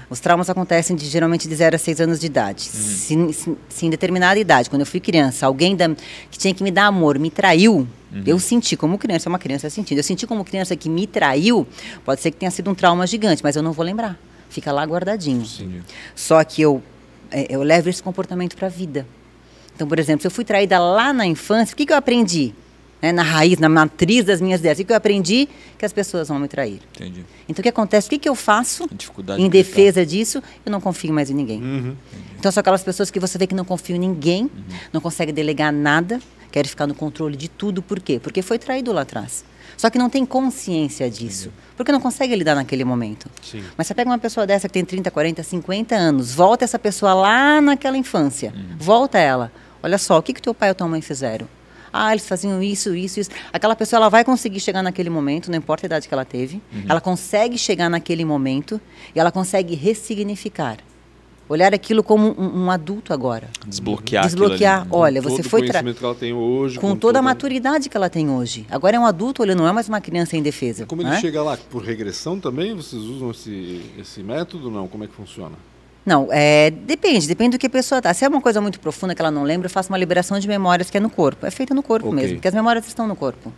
Os traumas acontecem de, geralmente de 0 a 6 anos de idade. Se, se- se em determinada idade, quando eu fui criança, alguém da- que tinha que me dar amor me traiu, eu senti como criança, uma criança sentindo. Eu senti como criança que me traiu, pode ser que tenha sido um trauma gigante, mas eu não vou lembrar. Fica lá guardadinho. Só que eu, é, eu levo esse comportamento para a vida. Então, por exemplo, se eu fui traída lá na infância, o que, que eu aprendi? Né, na raiz, na matriz das minhas ideias. O que, eu aprendi? Que as pessoas vão me trair. Entendi. Então, o que acontece? O que, que eu faço em de defesa disso? Eu não confio mais em ninguém. Então, são aquelas pessoas que você vê que não confiam em ninguém, não consegue delegar nada, quer ficar no controle de tudo. Por quê? Porque foi traído lá atrás. Só que não tem consciência disso. Porque não consegue lidar naquele momento. Sim. Mas você pega uma pessoa dessa que tem 30, 40, 50 anos, volta essa pessoa lá naquela infância. Volta ela. Olha só, o que, que teu pai ou tua mãe fizeram? Ah, eles faziam isso, isso, isso. Aquela pessoa ela vai conseguir chegar naquele momento, não importa a idade que ela teve. Ela consegue chegar naquele momento e ela consegue ressignificar. Olhar aquilo como um, um adulto agora. Desbloquear. aquilo Desbloquear. ali. Olha, você o foi tra- conhecimento que ela tem hoje. com toda a maturidade que ela tem hoje. Agora é um adulto, ele não é mais uma criança indefesa. Como ele né? chega lá? Por regressão também? Vocês usam esse, esse método? Não? Como é que funciona? Não, é, depende, depende do que a pessoa tá. Se é uma coisa muito profunda que ela não lembra, eu faço uma liberação de memórias que é no corpo. É feita no corpo Ok. mesmo, porque as memórias estão no corpo.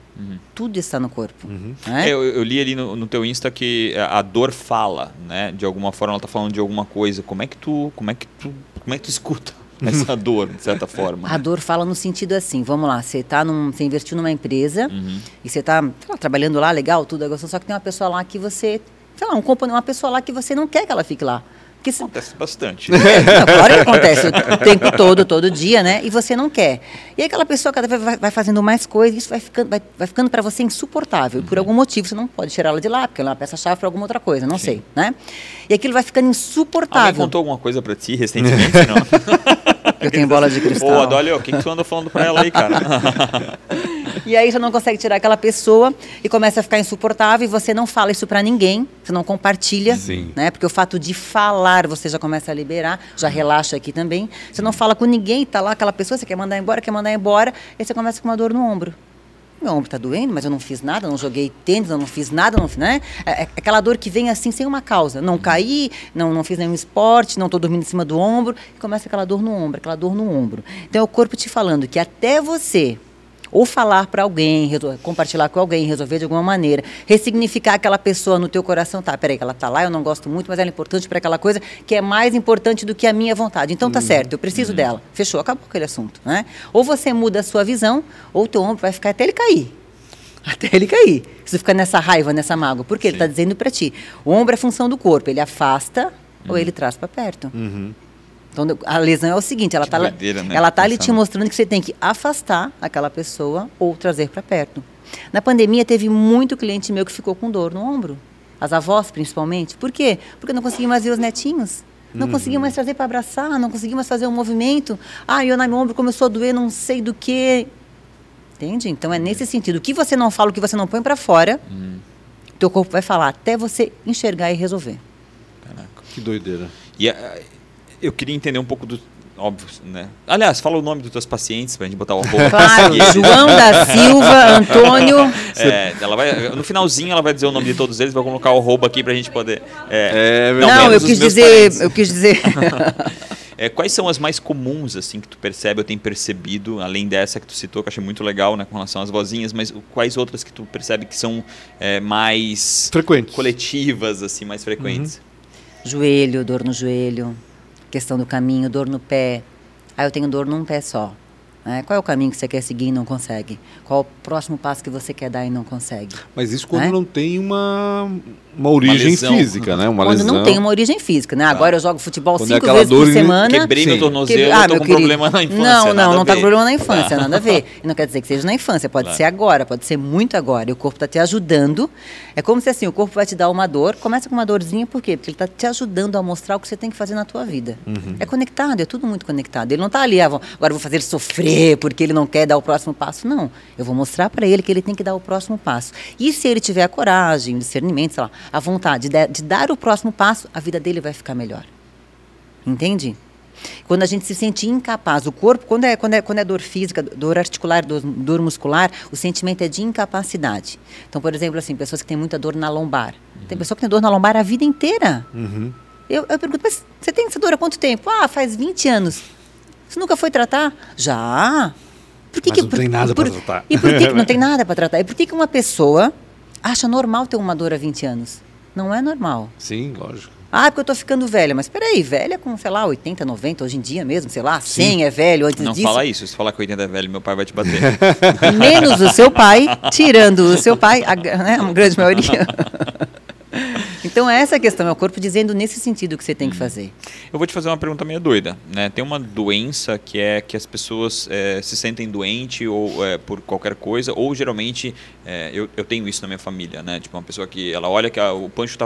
Tudo está no corpo. né? É, eu, eu li ali no, no teu Insta que a dor fala, né? De alguma forma ela tá falando de alguma coisa. Como é que tu, como é que tu, como é que tu escuta essa dor, de certa forma? A dor fala no sentido assim, vamos lá, você tá num, você investiu numa empresa Uhum. e você está trabalhando lá, legal, tudo é gostoso, só que tem uma pessoa lá que você, sei lá, um componente, uma pessoa lá que você não quer que ela fique lá. Porque se, Acontece bastante. Não, Claro que acontece o tempo todo, todo dia, né? E você não quer. E aí aquela pessoa cada vez vai, fazendo mais coisas, isso vai ficando, vai, vai ficando para você insuportável. Por algum motivo, você não pode tirar ela de lá, porque ela é uma peça-chave para alguma outra coisa, não sei, né? E aquilo vai ficando Alguém insuportável. contou alguma coisa pra ti recentemente? Não. Eu tenho bola de cristal. Adolio, o que, que tu anda falando pra ela aí, cara? E aí você não consegue tirar aquela pessoa e começa a ficar insuportável e você não fala isso pra ninguém, você não compartilha, Sim. né? Porque o fato de falar você já começa a liberar, já relaxa aqui também. Você não fala com ninguém, tá lá aquela pessoa, você quer mandar embora, quer mandar embora, e você começa com uma dor no ombro. Meu ombro tá doendo, mas eu não fiz nada, não joguei tênis, eu não fiz nada, não, né? É, é aquela dor que vem assim sem uma causa. Não caí, não, não fiz nenhum esporte, não estou dormindo em cima do ombro, e começa aquela dor no ombro, aquela dor no ombro. Então é o corpo te falando que até você ou falar para alguém, compartilhar com alguém, resolver de alguma maneira, ressignificar aquela pessoa no teu coração, tá, peraí, ela tá lá, eu não gosto muito, mas ela é importante para aquela coisa que é mais importante do que a minha vontade. Então tá certo, eu preciso dela. Fechou, acabou aquele assunto, né? Ou você muda a sua visão, ou o teu ombro vai ficar até ele cair. Até ele cair. Você ficar nessa raiva, nessa mágoa, porque ele está dizendo para ti. O ombro é função do corpo, ele afasta ou ele traz para perto. Então a lesão é o seguinte, ela está né? ela tá ali te mostrando que você tem que afastar aquela pessoa ou trazer para perto. Na pandemia teve muito cliente meu que ficou com dor no ombro. As avós, principalmente. Por quê? Porque não conseguiam mais ver os netinhos. Não conseguiam mais trazer para abraçar, não conseguiam mais fazer um movimento. Ah, eu na meu ombro começou a doer, não sei do que. Entende? Então é nesse sentido. O que você não fala, o que você não põe para fora, teu corpo vai falar até você enxergar e resolver. Que doideira. E eh, eu queria entender um pouco do. Óbvio, né? Aliás, fala o nome dos teus pacientes pra gente botar o arroba. Claro. João da Silva, Antônio. É, ela vai, no finalzinho ela vai dizer o nome de todos eles, vai colocar o arroba aqui pra gente poder. É É. Não, menos eu quis dizer, eu quis dizer. É, quais são as mais comuns, assim, que tu percebe ou tem percebido, além dessa que tu citou, que eu achei muito legal, né, com relação às vozinhas, mas quais outras que tu percebe que são é, mais Frequente. coletivas, assim, mais frequentes? joelho, dor no joelho, questão do caminho, dor no pé. Ah, eu tenho dor num pé só. Né? Qual é o caminho que você quer seguir e não consegue? Qual o próximo passo que você quer dar e não consegue? Mas isso quando É? não tem uma, uma origem lesão. física, né? Uma Quando lesão. não tem uma origem física, né? Agora eu jogo futebol Quando é cinco aquela vezes por semana. Quebrei meu tornozelo, Que- ah, tô meu com querido. problema na infância. Não, não, não tá com problema na infância, nada a ver. E não quer dizer que seja na infância, pode Claro. ser agora, pode ser muito agora. E o corpo está te ajudando. É como se assim, o corpo vai te dar uma dor, começa com uma dorzinha, por quê? Porque ele está te ajudando a mostrar o que você tem que fazer na tua vida. Uhum. É conectado, é tudo muito conectado. Ele não está ali, ah, agora eu vou fazer ele sofrer, bater porque ele não quer dar o próximo passo. Não. Eu vou mostrar para ele que ele tem que dar o próximo passo. E se ele tiver a coragem, o discernimento, sei lá, a vontade de, de dar o próximo passo, a vida dele vai ficar melhor. Entende? Quando a gente se sente incapaz, o corpo, quando é, quando é, quando é dor física, dor articular, dor, dor muscular, o sentimento é de incapacidade. Então, por exemplo, assim, pessoas que têm muita dor na lombar. Uhum. Tem pessoa que tem dor na lombar a vida inteira. Uhum. Eu, eu pergunto, mas você tem essa dor há quanto tempo? Ah, faz 20 anos. Você nunca foi tratar? Já. Por que mas que, não por, tem nada para tratar. E por que, que não tem nada para tratar? E por que, que uma pessoa acha normal ter uma dor há 20 anos? Não é normal. Sim, lógico. Ah, porque eu tô ficando velha. Mas peraí, velha com, sei lá, 80, 90, hoje em dia mesmo, sei lá, 100 Sim. é velho, antes Não disso. fala isso, se falar que 80 é velho, meu pai vai te bater. Menos o seu pai, tirando o seu pai, a, né, a grande maioria. Então essa é a questão, é o corpo dizendo nesse sentido que você tem que fazer. Eu vou te fazer uma pergunta meio doida, né? Tem uma doença que é que as pessoas é, se sentem doentes ou é, por qualquer coisa, ou geralmente é, eu, eu tenho isso na minha família, né? Tipo uma pessoa que ela olha que a, o Pancho tá,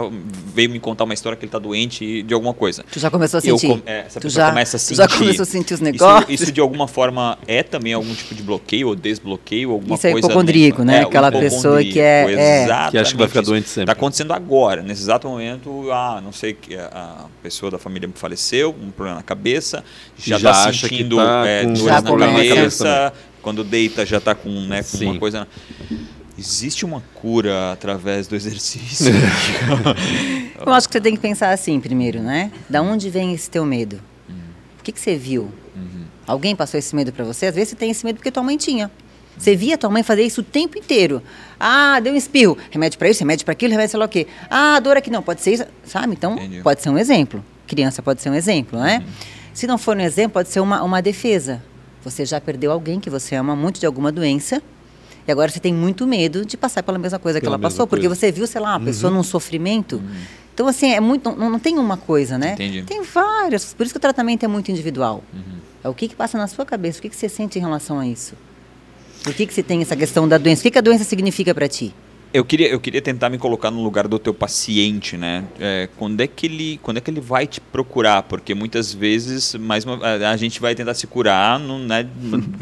veio me contar uma história que ele está doente de alguma coisa. Tu já começou a sentir? Eu, é, essa tu pessoa já, começa a sentir. já começou a sentir os negócios? Isso, isso, de alguma forma é também algum tipo de bloqueio ou desbloqueio, alguma isso é coisa. Isso é hipocondríaco, né? Aquela pessoa que é, é que acha que vai ficar doente sempre. Está acontecendo agora, nesse exato momento, ah, não sei que a pessoa da família faleceu, um problema na cabeça, já está sentindo tá é, dores na cabeça, quando deita já está com, né, com uma coisa. Existe uma cura através do exercício? Eu acho que você tem que pensar assim primeiro, né? Da onde vem esse teu medo? Uhum. O que, que você viu? Uhum. Alguém passou esse medo para você? Às vezes você tem esse medo porque tua mãe tinha. Você via tua mãe fazer isso o tempo inteiro. Ah, deu um espirro. Remédio para isso, remédio para aquilo, remédio sei lá o quê. Ah, dor aqui não. Pode ser isso, sabe? Então, Entendi. pode ser um exemplo. Criança pode ser um exemplo, né? Uhum. Se não for um exemplo, pode ser uma, uma defesa. Você já perdeu alguém que você ama muito de alguma doença. E agora você tem muito medo de passar pela mesma coisa pela que ela passou, coisa. porque você viu, sei lá, uma uhum. pessoa num sofrimento. Uhum. Então, assim, é muito. Não, não, tem uma coisa, né? Entendi. Tem várias. Por isso que o tratamento é muito individual. Uhum. É o que, que passa na sua cabeça, o que, que você sente em relação a isso. Por que, que você tem essa questão da doença? O que, que a doença significa para ti? Eu queria, eu queria tentar me colocar no lugar do teu paciente, né? É, quando, é que ele, quando é que ele vai te procurar? Porque muitas vezes mais uma, a gente vai tentar se curar no, né,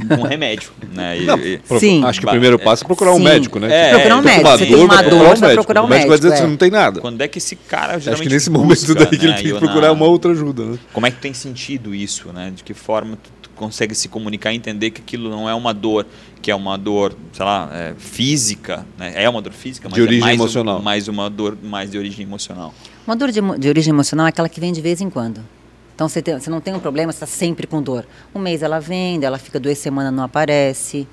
com remédio. Né? E, Não, e, sim. Acho que o primeiro passo é procurar um sim. médico, né? É, procurar um médico. Você tem uma dor, vai procurar um médico. O médico vai dizer que é. não tem nada. Quando é que esse cara geralmente Acho que nesse momento busca, daí que ele né? tem que procurar uma outra ajuda. Né? Como é que tem sentido isso, né? De que forma tu consegue se comunicar e entender que aquilo não é uma dor que é uma dor, sei lá, é, física, né? é uma dor física, mas de origem é mais emocional. Um, mais uma dor mais de origem emocional. Uma dor de, de origem emocional é aquela que vem de vez em quando. Então você, tem, você não tem um problema, você está sempre com dor. Um mês ela vem, ela fica duas semanas não aparece,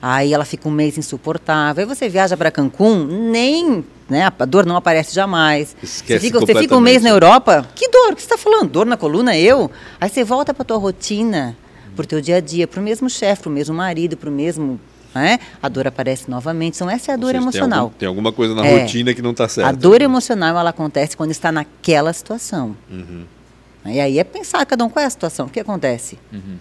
aí ela fica um mês insuportável. Aí você viaja para Cancún, nem né, a dor não aparece jamais. Esquece você fica, você fica um mês na Europa, que dor? O que você está falando? Dor na coluna? Eu? Aí você volta para tua rotina para o teu dia a dia, para o mesmo chefe, para o mesmo marido, para o mesmo né? A dor aparece novamente. Então, essa é a dor seja, emocional. Tem, algum, tem, alguma coisa na é, rotina que não está certa. A dor emocional ela acontece quando está naquela situação. Uhum. E aí é pensar cada um qual é a situação, o que acontece. Uhum.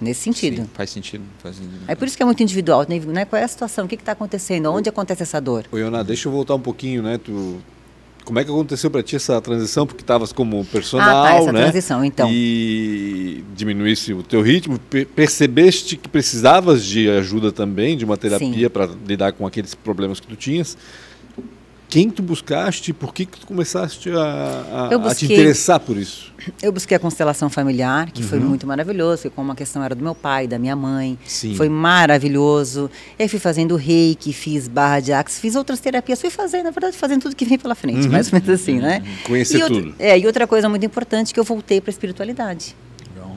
Nesse sentido. Sim, faz sentido, faz sentido. É por isso que é muito individual, né? Qual é a situação, o que está acontecendo, onde acontece essa dor? Oi, Ana, deixa eu voltar um pouquinho, né? Tu como é que aconteceu para ti essa transição? Porque estavas como personal, ah, tá, essa né? transição, então. E diminuísse o teu ritmo. Percebeste que precisavas de ajuda também, de uma terapia para lidar com aqueles problemas que tu tinhas quem tu buscaste, por que, que tu começaste a, a, busquei, a, te interessar por isso? Eu busquei a constelação familiar, que uhum. foi muito maravilhoso, como a questão era do meu pai, da minha mãe, Sim. foi maravilhoso. Eu fui fazendo reiki, fiz barra de axis, fiz outras terapias, fui fazendo, na verdade, fazendo tudo que vem pela frente, uhum. mais ou menos assim, né? Conhecer e tudo. é, e outra coisa muito importante, que eu voltei para a espiritualidade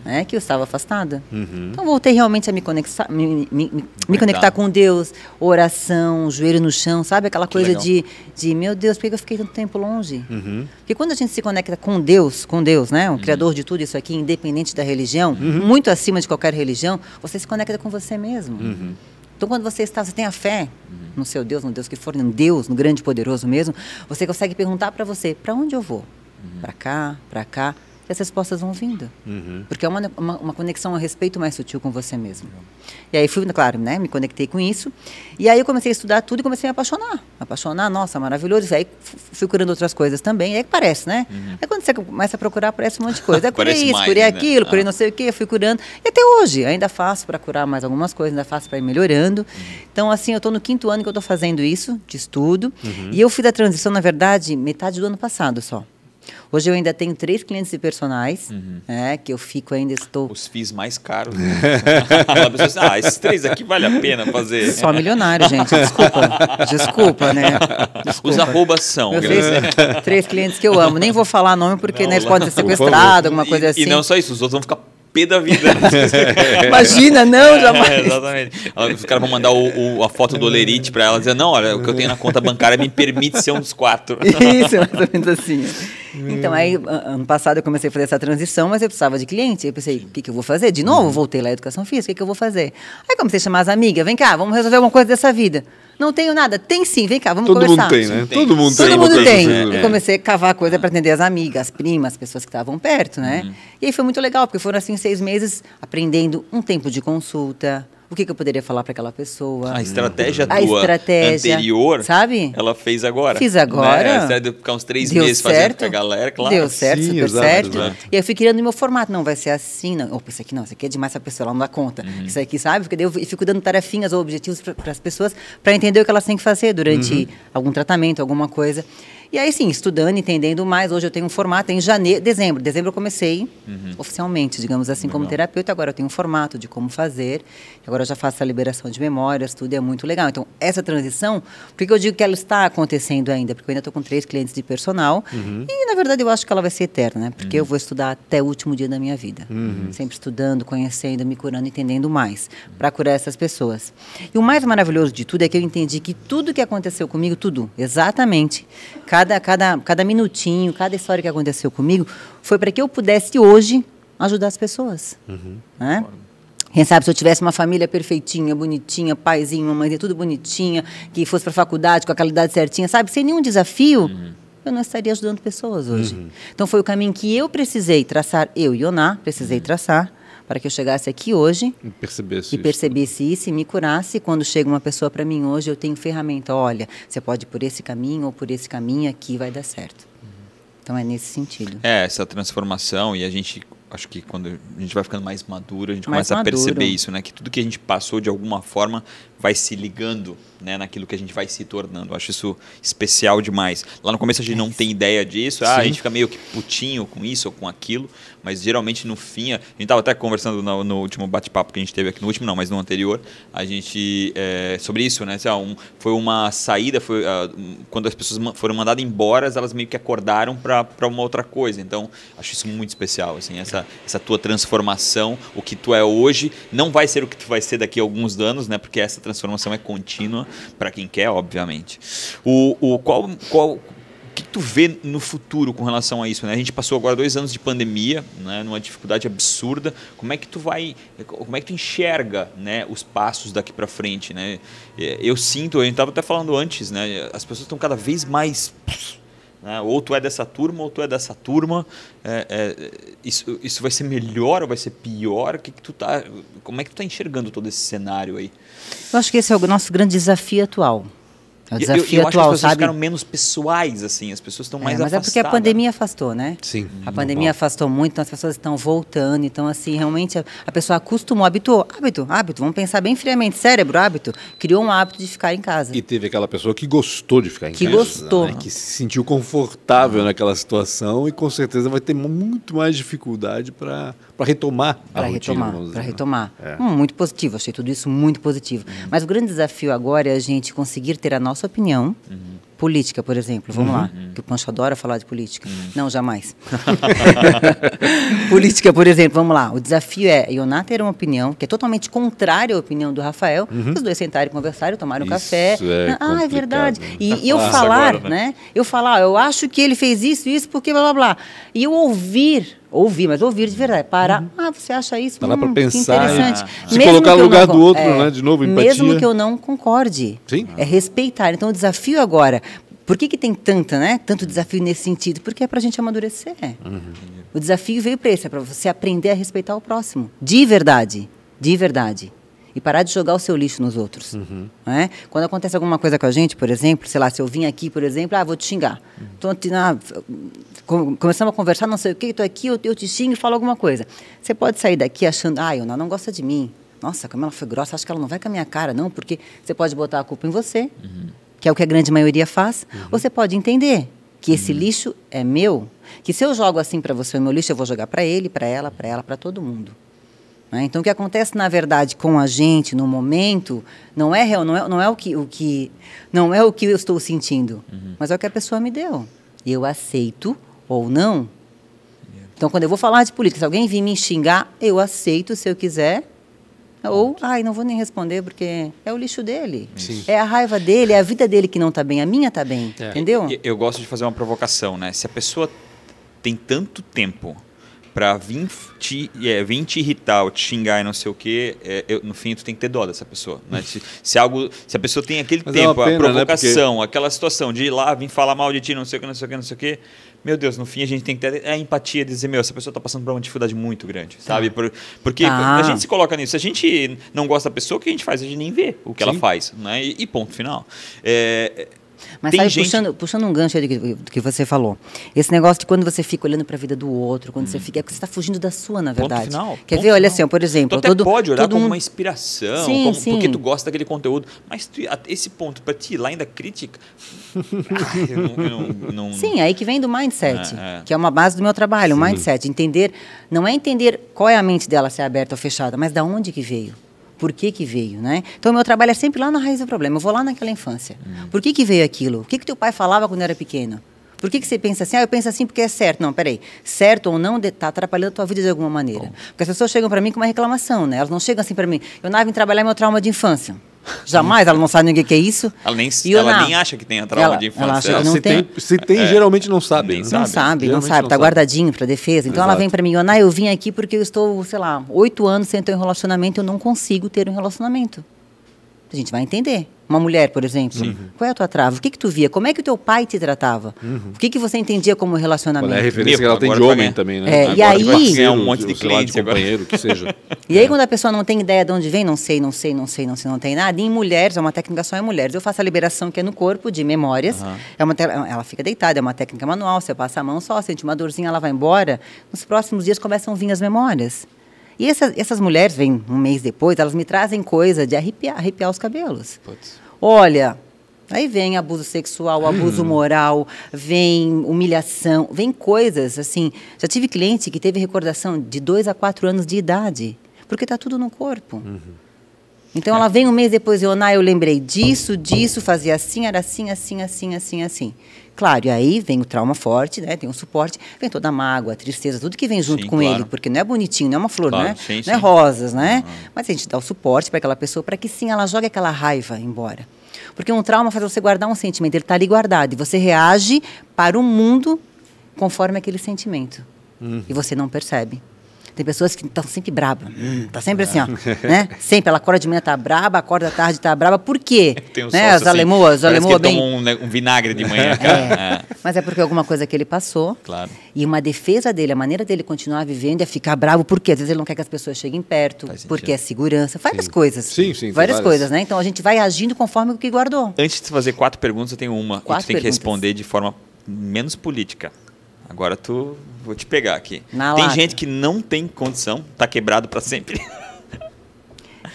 né, que eu estava afastada. Uhum. Então voltei realmente a me conectar, me, me, me conectar com Deus, oração, joelho no chão, sabe? Aquela coisa de, de, meu Deus, por que eu fiquei tanto tempo longe? Uhum. Porque quando a gente se conecta com Deus, com Deus, né, o uhum. Criador de tudo isso aqui, independente da religião, uhum. muito acima de qualquer religião, você se conecta com você mesmo. Uhum. Então, quando você está, você tem a fé uhum. no seu Deus, no Deus que for, no Deus, no grande poderoso mesmo, você consegue perguntar para você: para onde eu vou? Para cá, para cá as respostas vão vindo. Porque é uma, uma, uma conexão a respeito mais sutil com você mesmo. E aí fui, claro, né, me conectei com isso. E aí eu comecei a estudar tudo e comecei a me apaixonar. Me apaixonar, nossa, maravilhoso. E aí fui curando outras coisas também. E aí parece, né? Aí quando você começa a procurar, aparece um monte de coisa. Aí curei isso, mais, curei né? aquilo, curei Ah. não sei o quê, fui curando. E até hoje, ainda faço para curar mais algumas coisas, ainda faço para ir melhorando. Então, assim, eu estou no quinto ano que eu estou fazendo isso, de estudo. E eu fiz a transição, na verdade, metade do ano passado só. Hoje eu ainda tenho três clientes e personagens, né, que eu fico ainda, estou Os FIIs mais caros. Né? ah, esses três aqui vale a pena fazer. só milionário, gente. Desculpa. Desculpa, né? Desculpa. Os arrobas são. Meus viu? três, clientes que eu amo. Nem vou falar nome porque né, eles podem ser sequestrados, alguma coisa E- assim. E não só isso, os outros vão ficar pé da vida. Imagina, não, jamais. É, exatamente. Os caras vão mandar o- o- a foto do Olerite pra ela dizer, não, olha, o que eu tenho na conta bancária me permite ser um dos quatro. Isso, mais ou menos assim. Então, aí, ano passado eu comecei a fazer essa transição, mas eu precisava de cliente. Eu pensei, o que, que eu vou fazer? De novo, voltei lá à educação física, o que, que eu vou fazer? Aí comecei a chamar as amigas, vem cá, vamos resolver alguma coisa dessa vida. Não tenho nada. Tem sim, vem cá, vamos Todo conversar. mundo tem, né? Tem. Todo mundo tem. Todo mundo tem. Eu né? comecei a cavar coisa para atender as amigas, as primas, as pessoas que estavam perto, né? E aí foi muito legal, porque foram assim seis meses aprendendo um tempo de consulta, o que, que eu poderia falar para aquela pessoa. A estratégia A tua estratégia, anterior, sabe? ela fez agora. Fiz agora. Né? A estratégia de ficar uns três Deu meses fazendo certo. com a galera, claro. Deu certo, Sim, super exato, certo. exato. E aí eu fui criando o meu formato. Não, vai ser assim. Não. Opa, isso aqui não, isso aqui é demais essa pessoa, ela não dá conta. Uhum. Isso aqui, sabe? Porque eu fico dando tarefinhas ou objetivos para as pessoas para entender o que elas têm que fazer durante Uhum. algum tratamento, alguma coisa. E aí, sim, estudando, entendendo mais. Hoje eu tenho um formato em janeiro, dezembro. Dezembro eu comecei Uhum. oficialmente, digamos assim, como terapeuta. Agora eu tenho um formato de como fazer. Agora eu já faço a liberação de memórias, tudo é muito legal. Então, essa transição, por que eu digo que ela está acontecendo ainda? Porque eu ainda estou com três clientes de personal. E, na verdade, eu acho que ela vai ser eterna, né? Porque eu vou estudar até o último dia da minha vida. Sempre estudando, conhecendo, me curando, entendendo mais, para curar essas pessoas. E o mais maravilhoso de tudo é que eu entendi que tudo que aconteceu comigo, tudo, exatamente, cada, cada, cada minutinho, cada história que aconteceu comigo, foi para que eu pudesse hoje ajudar as pessoas. Né? Quem sabe se eu tivesse uma família perfeitinha, bonitinha, paizinho, mamãe, tudo bonitinha, que fosse para a faculdade com a qualidade certinha, sabe? Sem nenhum desafio, eu não estaria ajudando pessoas hoje. Então foi o caminho que eu precisei traçar, eu e Oná, precisei traçar, para que eu chegasse aqui hoje E percebesse e isso. percebesse isso e me curasse. Quando chega uma pessoa para mim hoje, eu tenho ferramenta. Olha, você pode ir por esse caminho ou por esse caminho aqui vai dar certo. Então é nesse sentido. É, essa transformação e a gente, acho que quando a gente vai ficando mais maduro, a gente Mais começa a maduro. perceber isso, né? Que tudo que a gente passou de alguma forma vai se ligando, né, naquilo que a gente vai se tornando. Eu acho isso especial demais. Lá no começo a gente não tem ideia disso, ah, a gente fica meio que putinho com isso ou com aquilo, mas geralmente no fim, a gente estava até conversando no, no último bate-papo que a gente teve aqui, no último não, mas no anterior, a gente, é, sobre isso, né, lá, um- foi uma saída, foi um, quando as pessoas foram mandadas embora, elas meio que acordaram para uma outra coisa, então acho isso muito especial, assim, essa, essa tua transformação, o que tu é hoje, não vai ser o que tu vai ser daqui a alguns anos, né, porque essa transformação é contínua para quem quer, obviamente. O, o qual, qual que tu vê no futuro com relação a isso? Né? A gente passou agora dois anos de pandemia, né, numa dificuldade absurda. Como é que tu vai, como é que tu enxerga, né, os passos daqui para frente, né? É, Eu sinto, gente estava até falando antes, né, as pessoas estão cada vez mais né? Ou tu é dessa turma, ou tu é dessa turma. É, é, isso, isso vai ser melhor ou vai ser pior? Que, que tu tá, como é que tu tá enxergando todo esse cenário aí? Eu acho que esse é o nosso grande desafio atual. É o E eu- desafio eu, acho que as atual, pessoas sabe? ficaram menos pessoais, assim, as pessoas estão É, mais mas é porque a afastadas. pandemia afastou, né? Sim. A pandemia afastou muito, então as pessoas estão voltando. Então, assim, realmente a, a pessoa acostumou, habituou. Hábito, hábito, vamos pensar bem friamente. Cérebro, hábito. Criou um hábito de ficar em casa. E teve aquela pessoa que gostou de ficar em Que casa. gostou. né? Que se sentiu confortável naquela situação e com certeza vai ter muito mais dificuldade para retomar a Para rotina. retomar, vamos para dizer. retomar. É. Hum, muito positivo, achei tudo isso muito positivo. Mas o grande desafio agora é a gente conseguir ter a nossa opinião. Política, por exemplo, vamos lá. Que o Pancho adora falar de política. Não, jamais. política, por exemplo, vamos lá. O desafio é Ioná ter uma opinião que é totalmente contrária à opinião do Rafael. Os dois sentarem, conversarem, tomarem um Isso café. é ah, é verdade. né? E, e eu Nossa, falar, agora, né? Eu falar, eu acho que ele fez isso, isso, porque blá blá blá. E eu ouvir, ouvir, mas ouvir de verdade, parar. Ah, você acha isso? Parar pra Hum, pensar Que e interessante. se Mesmo colocar no lugar não do outro, né? De novo, empatia. Mesmo que eu não concorde. Sim. É respeitar. Então, o desafio agora. Por que, que tem tanta, né? Tanto desafio nesse sentido? Porque é pra gente amadurecer. O desafio veio para esse, é para você aprender a respeitar o próximo. De verdade. De verdade. E parar de jogar o seu lixo nos outros. Uhum. Não é? Quando acontece alguma coisa com a gente, por exemplo, sei lá, se eu vim aqui, por exemplo, ah, vou te xingar. Tô, te- ah, com- começamos a conversar, não sei o quê, estou aqui, eu, eu te xingo e falo alguma coisa. Você pode sair daqui achando, ah, Iona não gosta de mim. Nossa, como ela foi grossa, acho que ela não vai com a minha cara, não, porque você pode botar a culpa em você, que é o que a grande maioria faz, ou você pode entender que esse lixo é meu, que se eu jogo assim para você o meu lixo, eu vou jogar para ele, para ela, para ela, para todo mundo. né? Então, o que acontece, na verdade, com a gente no momento, não é real, não é, não é o, que, o que não é o que eu estou sentindo, mas é o que a pessoa me deu. Eu aceito ou não. Então, quando eu vou falar de política, se alguém vir me xingar, eu aceito se eu quiser. Ou, ai, não vou nem responder porque é o lixo dele. Sim. É a raiva dele, é a vida dele que não está bem, a minha está bem. É. Entendeu? E- Eu gosto de fazer uma provocação, né? Se a pessoa tem tanto tempo pra vir te, é, vir te irritar ou te xingar e não sei o quê, é, eu- no fim tu tem que ter dó dessa pessoa. Né? Se, se algo, se a pessoa tem aquele Mas é tempo, pena, a né? provocação, aquela situação de ir lá, vir falar mal de ti, não sei o que, não sei o que, não sei o que, meu Deus, no fim a gente tem que ter a empatia de dizer, meu, essa pessoa tá passando por uma dificuldade muito grande, sabe? Por- porque Tá. a gente se coloca nisso. Se a gente não gosta da pessoa, o que a gente faz? A gente nem vê o que ela Sim. faz, né? E, e ponto final. É, Mas tem sabe, gente- puxando, puxando um gancho aí do que, do que você falou. Esse negócio de quando você fica olhando para a vida do outro, quando você fica. É porque você está fugindo da sua, na Hum. Ponto verdade. final, Quer ponto ver? Olha final. assim, por exemplo. Tu todo, pode olhar todo como uma inspiração, Sim, como- sim. porque tu gosta daquele conteúdo, mas tu- a- esse ponto para ti lá ainda crítica, ah, eu não, eu não- não- Sim, aí que vem do mindset, É, é. que é uma base do meu trabalho, o mindset. Entender, não é entender qual é a mente dela, se é aberta ou fechada, mas da onde que veio. Por que que veio, né? Então, o meu trabalho é sempre lá na raiz do problema. Eu vou lá naquela infância. Hum. Por que que veio aquilo? O que que teu pai falava quando era pequeno? Por que que você pensa assim? Ah, eu penso assim porque é certo. Não, peraí. Certo ou não está atrapalhando a tua vida de alguma maneira. Porque as pessoas chegam para mim com uma reclamação, né? Elas não chegam assim para mim. Eu não vim trabalhar meu trauma de infância. Jamais, ela não sabe nem o que é isso. Ela nem, E ela não. nem acha que tem a trauma Ela- de ela infância. acha que não se tem, tem- se tem geralmente não sabe. Nem né? Não Sabe, sabe, não sabe, não tá sabe. guardadinho para defesa. Então ela Exato. vem para mim, Ana, eu vim aqui porque eu estou, sei lá, oito anos sem ter um relacionamento, eu não consigo ter um relacionamento. A gente vai entender. Uma mulher, por exemplo, qual é a tua trava? O que que tu via? Como é que o teu pai te tratava? O que que você entendia como Qual relacionamento? é a referência que ela tem de homem também, né? É, e Agora aí- vai Vai ganhar um monte de clientes agora. companheiro, que seja. E aí, quando a pessoa não tem ideia de onde vem, não sei, não sei, não sei, não sei, não tem nada, em mulheres, é uma técnica só em mulheres. Eu faço a liberação que é no corpo, de memórias. É uma te- ela fica deitada, é uma técnica manual, você passa a mão só, sente uma dorzinha, ela vai embora. Nos próximos dias começam a vir as memórias. E essas, essas mulheres, vêm um mês depois, elas me trazem coisa de arrepiar, arrepiar os cabelos. Olha, aí vem abuso sexual, abuso moral, vem humilhação, vem coisas assim. Já tive cliente que teve recordação de dois a quatro anos de idade, porque está tudo no corpo. Então ela vem um mês depois e Oná, eu lembrei disso, disso, fazia assim, era assim, assim, assim, assim, assim. Claro, e aí vem o trauma forte, né? Tem o suporte, vem toda a mágoa, a tristeza, tudo que vem junto Sim, com claro. ele, porque não é bonitinho, não é uma flor, Claro, né? sim, não é rosas, né? Mas a gente dá o suporte para aquela pessoa para que sim ela jogue aquela raiva embora. Porque um trauma faz você guardar um sentimento, ele está ali guardado e você reage para o mundo conforme aquele sentimento. E você não percebe. Tem pessoas que estão sempre brabas. Hum, tá sempre assim, ó. né? Sempre. Ela acorda de manhã, tá braba, acorda à tarde, tá braba. Por quê? Tem um né? As assim, alemoas, as que alemoas bem... um, um vinagre de manhã, cara. É, Mas é porque alguma coisa que ele passou. Claro. E uma defesa dele, a maneira dele continuar vivendo é ficar bravo, porque às vezes ele não quer que as pessoas cheguem perto, porque é segurança, várias coisas. Sim, sim, Várias várias. coisas, né? Então a gente vai agindo conforme o que guardou. Antes de fazer quatro perguntas, eu tenho uma. e Quatro tu tem que perguntas. responder de forma menos política. Agora tu vou te pegar aqui. Na tem lata. gente que não tem condição, tá quebrado para sempre.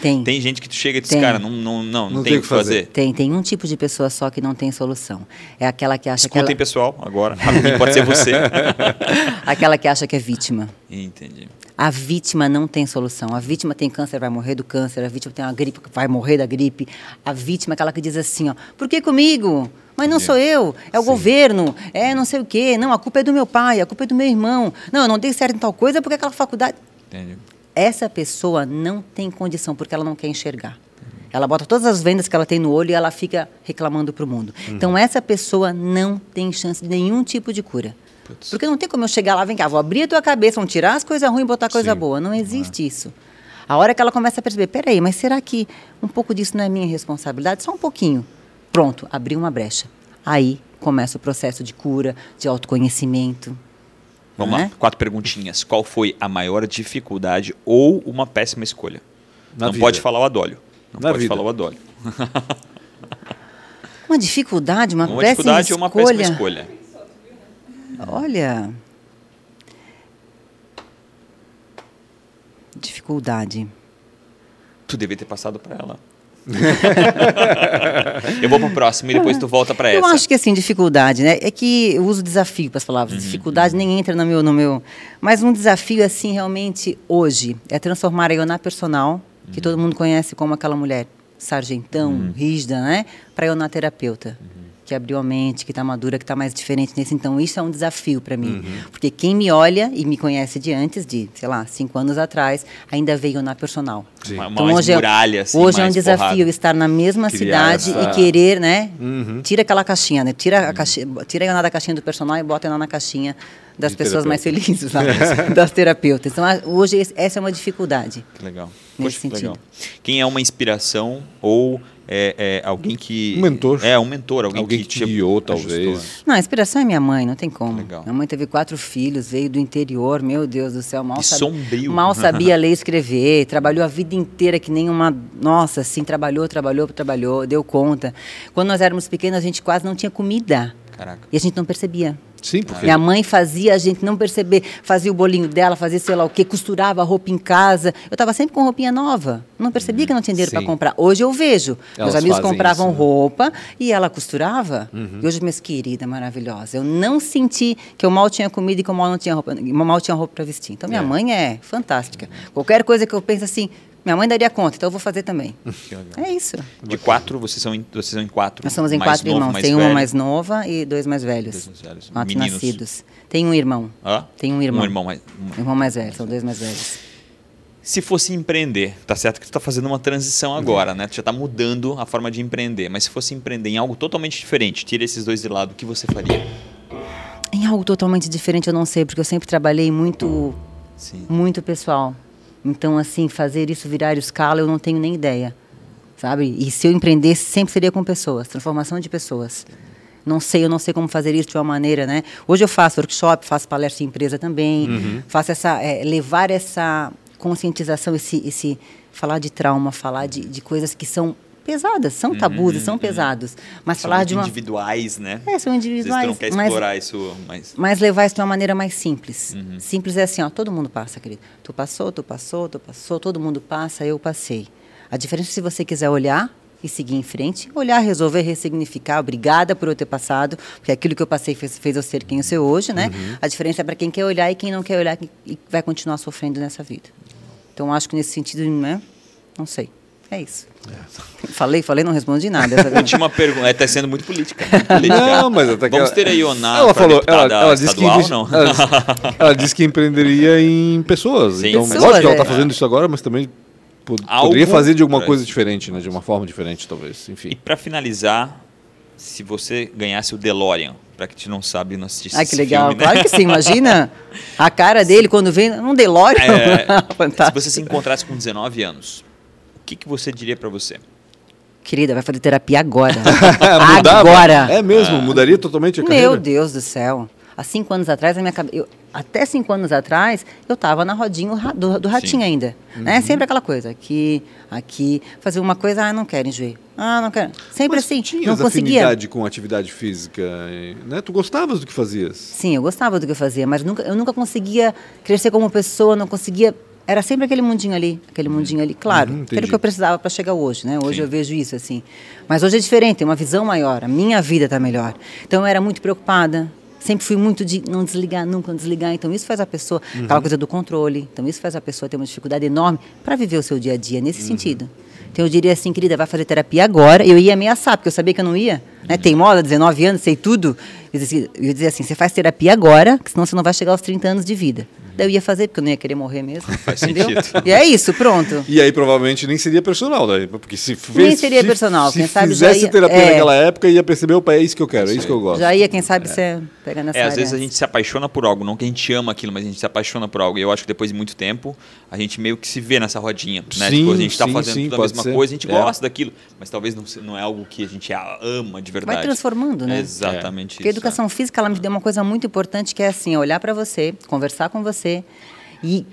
Tem. tem gente que tu chega e diz, Tem. cara, não, não, não, não, tem o que fazer. Tem, tem um tipo de pessoa só que não tem solução. É aquela que acha Escutem, que ela, pessoal, agora. Pode ser você. aquela que acha que é vítima. Entendi. A vítima não tem solução. A vítima tem câncer, vai morrer do câncer. A vítima tem uma gripe, vai morrer da gripe. A vítima é aquela que diz assim, ó, por que comigo? Mas não sou eu, é o governo, é não sei o quê. Não, a culpa é do meu pai, a culpa é do meu irmão. Não, eu não dei certo em tal coisa porque aquela faculdade... Entendi. Essa pessoa não tem condição porque ela não quer enxergar. Ela bota todas as vendas que ela tem no olho e ela fica reclamando para o mundo. Então, essa pessoa não tem chance de nenhum tipo de cura. Putz. Porque não tem como eu chegar lá, vem cá, vou abrir a tua cabeça, vão tirar as coisas ruins e botar coisa Sim. boa. Não existe isso. A hora que ela começa a perceber, peraí, mas será que um pouco disso não é minha responsabilidade? Só um pouquinho. Pronto, abriu uma brecha. Aí começa o processo de cura, de autoconhecimento. Vamos né? lá, quatro perguntinhas. Qual foi a maior dificuldade ou uma péssima escolha? Na não vida. pode falar o adólio. Não Na pode vida. falar o adólio. Uma dificuldade, uma, Uma péssima dificuldade ou uma escolha. péssima escolha? Olha. Dificuldade. Tu devia ter passado para ela. eu vou pro próximo e depois tu volta para essa. Eu acho que assim, dificuldade, né? É que eu uso desafio para as palavras. Uhum, dificuldade nem entra no meu, no meu. Mas um desafio, assim, realmente, hoje, é transformar a Ioná personal, que Uhum. todo mundo conhece como aquela mulher sargentão, rígida, né? Para Ioná terapeuta. Uhum. Que abriu a mente, que está madura, que está mais diferente nesse. Então, isso é um desafio para mim. Uhum. Porque quem me olha e me conhece de antes, de, sei lá, cinco anos atrás, ainda veio na personal. Sim. Então, mais hoje, muralha, é, assim, hoje é um mais desafio porrada. estar na mesma Criar cidade essa- e querer, né? Uhum. Tira aquela caixinha, né? Tira a caixinha, tira ela da caixinha do personal e bota ela na caixinha das De pessoas mais terapeuta. felizes, lá, das terapeutas. Então, a- hoje essa é uma dificuldade. Que legal. Nesse Poxa, que sentido. legal. Quem é uma inspiração ou é, é alguém que... Um mentor. É, um mentor. Alguém, Alguém que, que te guiou, ajustou. talvez. Não, a inspiração é minha mãe, não tem como. Legal. Minha mãe teve quatro filhos, veio do interior, meu Deus do céu, mal, Que sabe- sombrio. mal sabia ler e escrever, trabalhou a vida inteira que nem uma. Nossa, assim, trabalhou, trabalhou, trabalhou, deu conta. Quando nós éramos pequenos, a gente quase não tinha comida. Caraca. E a gente não percebia. Sim, porque Minha mãe fazia a gente não perceber, fazia o bolinho dela, fazia sei lá o quê, costurava a roupa em casa. Eu estava sempre com roupinha nova. Não percebia que não tinha dinheiro para comprar. Hoje eu vejo. Elas Meus amigos compravam isso, né? Uhum. roupa e ela costurava. E hoje, minhas queridas, maravilhosa. Eu não senti que eu mal tinha comida e que eu mal não tinha roupa, mal tinha roupa para vestir. Então minha É. mãe é fantástica. Qualquer coisa que eu penso assim, minha mãe daria conta, então eu vou fazer também. É isso. De quatro, vocês são em, vocês são em quatro. Nós somos em quatro novo, irmãos. Tem uma mais nova e dois mais velhos. Dois mais velhos. Quatro Meninos. nascidos. Tem um irmão. Hã? Tem um irmão. Um irmão mais... um- Irmão mais velho, são dois mais velhos. Se fosse empreender, tá certo que tu tá fazendo uma transição agora, né? Tu já tá mudando a forma de empreender, mas se fosse empreender em algo totalmente diferente, tira esses dois de lado, o que você faria? Em algo totalmente diferente, eu não sei, porque eu sempre trabalhei muito, Sim. muito pessoal. Então, assim, fazer isso virar escala, eu não tenho nem ideia, sabe? E se eu empreendesse, sempre seria com pessoas, transformação de pessoas. Não sei, eu não sei como fazer isso de uma maneira, né? Hoje eu faço workshop, faço palestra em empresa também, faço essa, é, levar essa conscientização, esse, esse falar de trauma, falar de, de coisas que são pesadas, são tabus, e são pesados, mas São falar de uma individuais, né? é, são individuais, não quer mas explorar isso, mas... mas levar isso de uma maneira mais simples. Uhum. Simples é assim, ó, todo mundo passa, querido. Tu passou, tu passou, tu passou, todo mundo passa, eu passei. A diferença é se você quiser olhar e seguir em frente, olhar, resolver, ressignificar, obrigada por eu ter passado, porque aquilo que eu passei fez, fez eu ser quem eu sou hoje, né? Uhum. A diferença é para quem quer olhar e quem não quer olhar e vai continuar sofrendo nessa vida. Então, acho que nesse sentido, né? Não sei. É isso. Falei, falei, não respondi nada. essa vez. Última pergunta. É, tá sendo muito política. muito política. Não, mas até que Vamos ela- ter a Ioná Ela falou, ela, ela disse que investi- não? ela, disse- ela disse que empreenderia em pessoas. Sim. Então, Pessoas, lógico que ela é. está fazendo isso agora, mas também po- Algo poderia fazer de alguma coisa diferente, né? De uma forma diferente, talvez. E Enfim. pra finalizar, se você ganhasse o DeLorean, pra que te não sabe, não assistisse Ai, que esse legal. filme, né? Claro que sim, imagina a cara dele quando vem um DeLorean. É, se você se encontrasse com 19 anos, que, que você diria pra você? Querida, vai fazer terapia agora. Mudava? agora. É mesmo, mudaria totalmente a carreira? Meu Deus do céu. Há cinco anos atrás, a minha cabe... eu, até cinco anos atrás, eu estava na rodinha do, do ratinho Sim. ainda. Né? Sempre aquela coisa, aqui, aqui, fazer uma coisa, ah, não quero, enjoei. Ah, não quero. Sempre Mas assim, tinhas não conseguia. afinidade com atividade física, né? Tu gostavas do que fazias? Sim, eu gostava do que eu fazia, mas nunca, eu nunca conseguia crescer como pessoa, não conseguia. Era sempre aquele mundinho ali, aquele mundinho ali. Claro, Uhum, que era entendi. o que eu precisava para chegar hoje, né? Hoje Sim. eu vejo isso assim. Mas hoje é diferente, tem uma visão maior. A minha vida está melhor. Então eu era muito preocupada. Sempre fui muito de não desligar, nunca não desligar. Então isso faz a pessoa, Uhum. aquela coisa do controle. Então isso faz a pessoa ter uma dificuldade enorme para viver o seu dia a dia nesse Uhum. sentido. Então eu diria assim, querida, vai fazer terapia agora. Eu ia ameaçar, porque eu sabia que eu não ia. Né? Teimosa, 19 anos, sei tudo. Eu dizia, assim, você faz terapia agora, senão você não vai chegar aos 30 anos de vida. Daí eu ia fazer, porque eu não ia querer morrer mesmo. Faz entendeu? sentido. E é isso, pronto. E aí provavelmente nem seria personal, daí, porque se fez, Nem seria se- personal, se quem sabe já fizesse ia- terapia é. naquela época ia perceber, opa, é isso que eu quero, é isso que eu gosto. Já ia, quem sabe, você pegar nessa É, às área. vezes a gente se apaixona por algo, não que a gente ama aquilo, mas a gente se apaixona por algo. E eu acho que depois de muito tempo, a gente meio que se vê nessa rodinha, né? Sim, tipo, a gente tá sim, fazendo sim, tudo a mesma ser. coisa, a gente É. gosta daquilo, mas talvez não, não é algo que a gente ama de verdade. Vai transformando, né? Exatamente Porque a isso. educação física, ela me deu uma coisa muito importante, que é assim, olhar para você, conversar com você e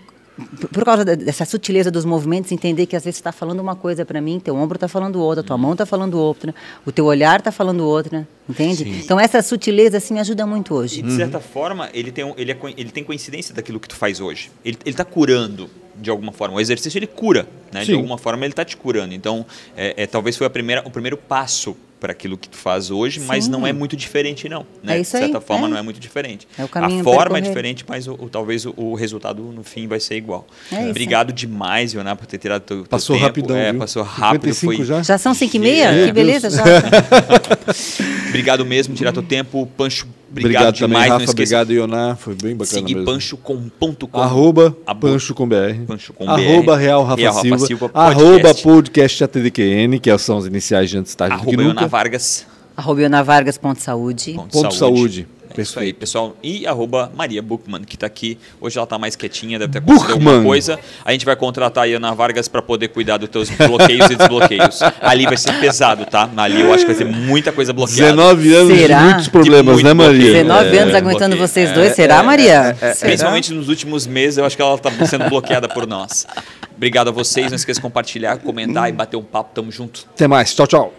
p- por causa dessa sutileza dos movimentos, entender que às vezes você está falando uma coisa para mim, teu ombro está falando outra, tua mão está falando outra, o teu olhar está falando outra, entende? Então essa sutileza assim me ajuda muito E hoje. de certa forma, ele tem, um- ele, é, ele tem coincidência daquilo que tu faz hoje. Ele, ele tá curando de alguma forma. O exercício ele cura, né? De Sim. alguma forma ele tá te curando. Então, é, é, talvez foi a primeira, o primeiro passo para aquilo que tu faz hoje, mas Sim. não é muito diferente não. Né? É isso de certa aí, forma é. não é muito diferente. É o caminho a forma é diferente, mas o, o- talvez o, o resultado no fim vai ser igual. É isso. Obrigado demais, Ioná, por ter tirado teu, teu Passou tempo. rapidão, É, viu? passou rápido. 55 Foi... já? Já são cinco e meia? Que beleza, já. Obrigado mesmo, tirar teu tempo. Pancho, obrigado, Obrigado, também, demais. Rafa, não esqueça obrigado, Ioná, foi bem bacana seguir mesmo. pancho.com. Arroba Abo- Pancho com BR. Pancho com arroba. Real Rafa Real Rafa Silva. Silva arroba podcast. podcast ATDQN, que são os iniciais de antes tarde do que Arroba nunca. Iona Vargas. Arroba Iona Vargas, ponto saúde. Ponto, Ponto saúde. É isso aí, pessoal. E arroba Maria Buchmann, que está aqui. Hoje ela está mais quietinha, deve ter acontecido Buchmann. alguma coisa. A gente vai contratar a Iana Vargas para poder cuidar dos teus bloqueios e desbloqueios. Ali vai ser pesado, tá? Ali eu acho que vai ser muita coisa bloqueada. 19 anos Será? de muitos problemas, De né, muito Maria? bloqueio. 19 É, anos aguentando bloqueio. vocês É, dois, será, Maria? Será? Principalmente nos últimos meses, eu acho que ela está sendo bloqueada por nós. Obrigado a vocês. Não esqueça de compartilhar, comentar e bater um papo. Tamo junto. Até mais. Tchau, tchau.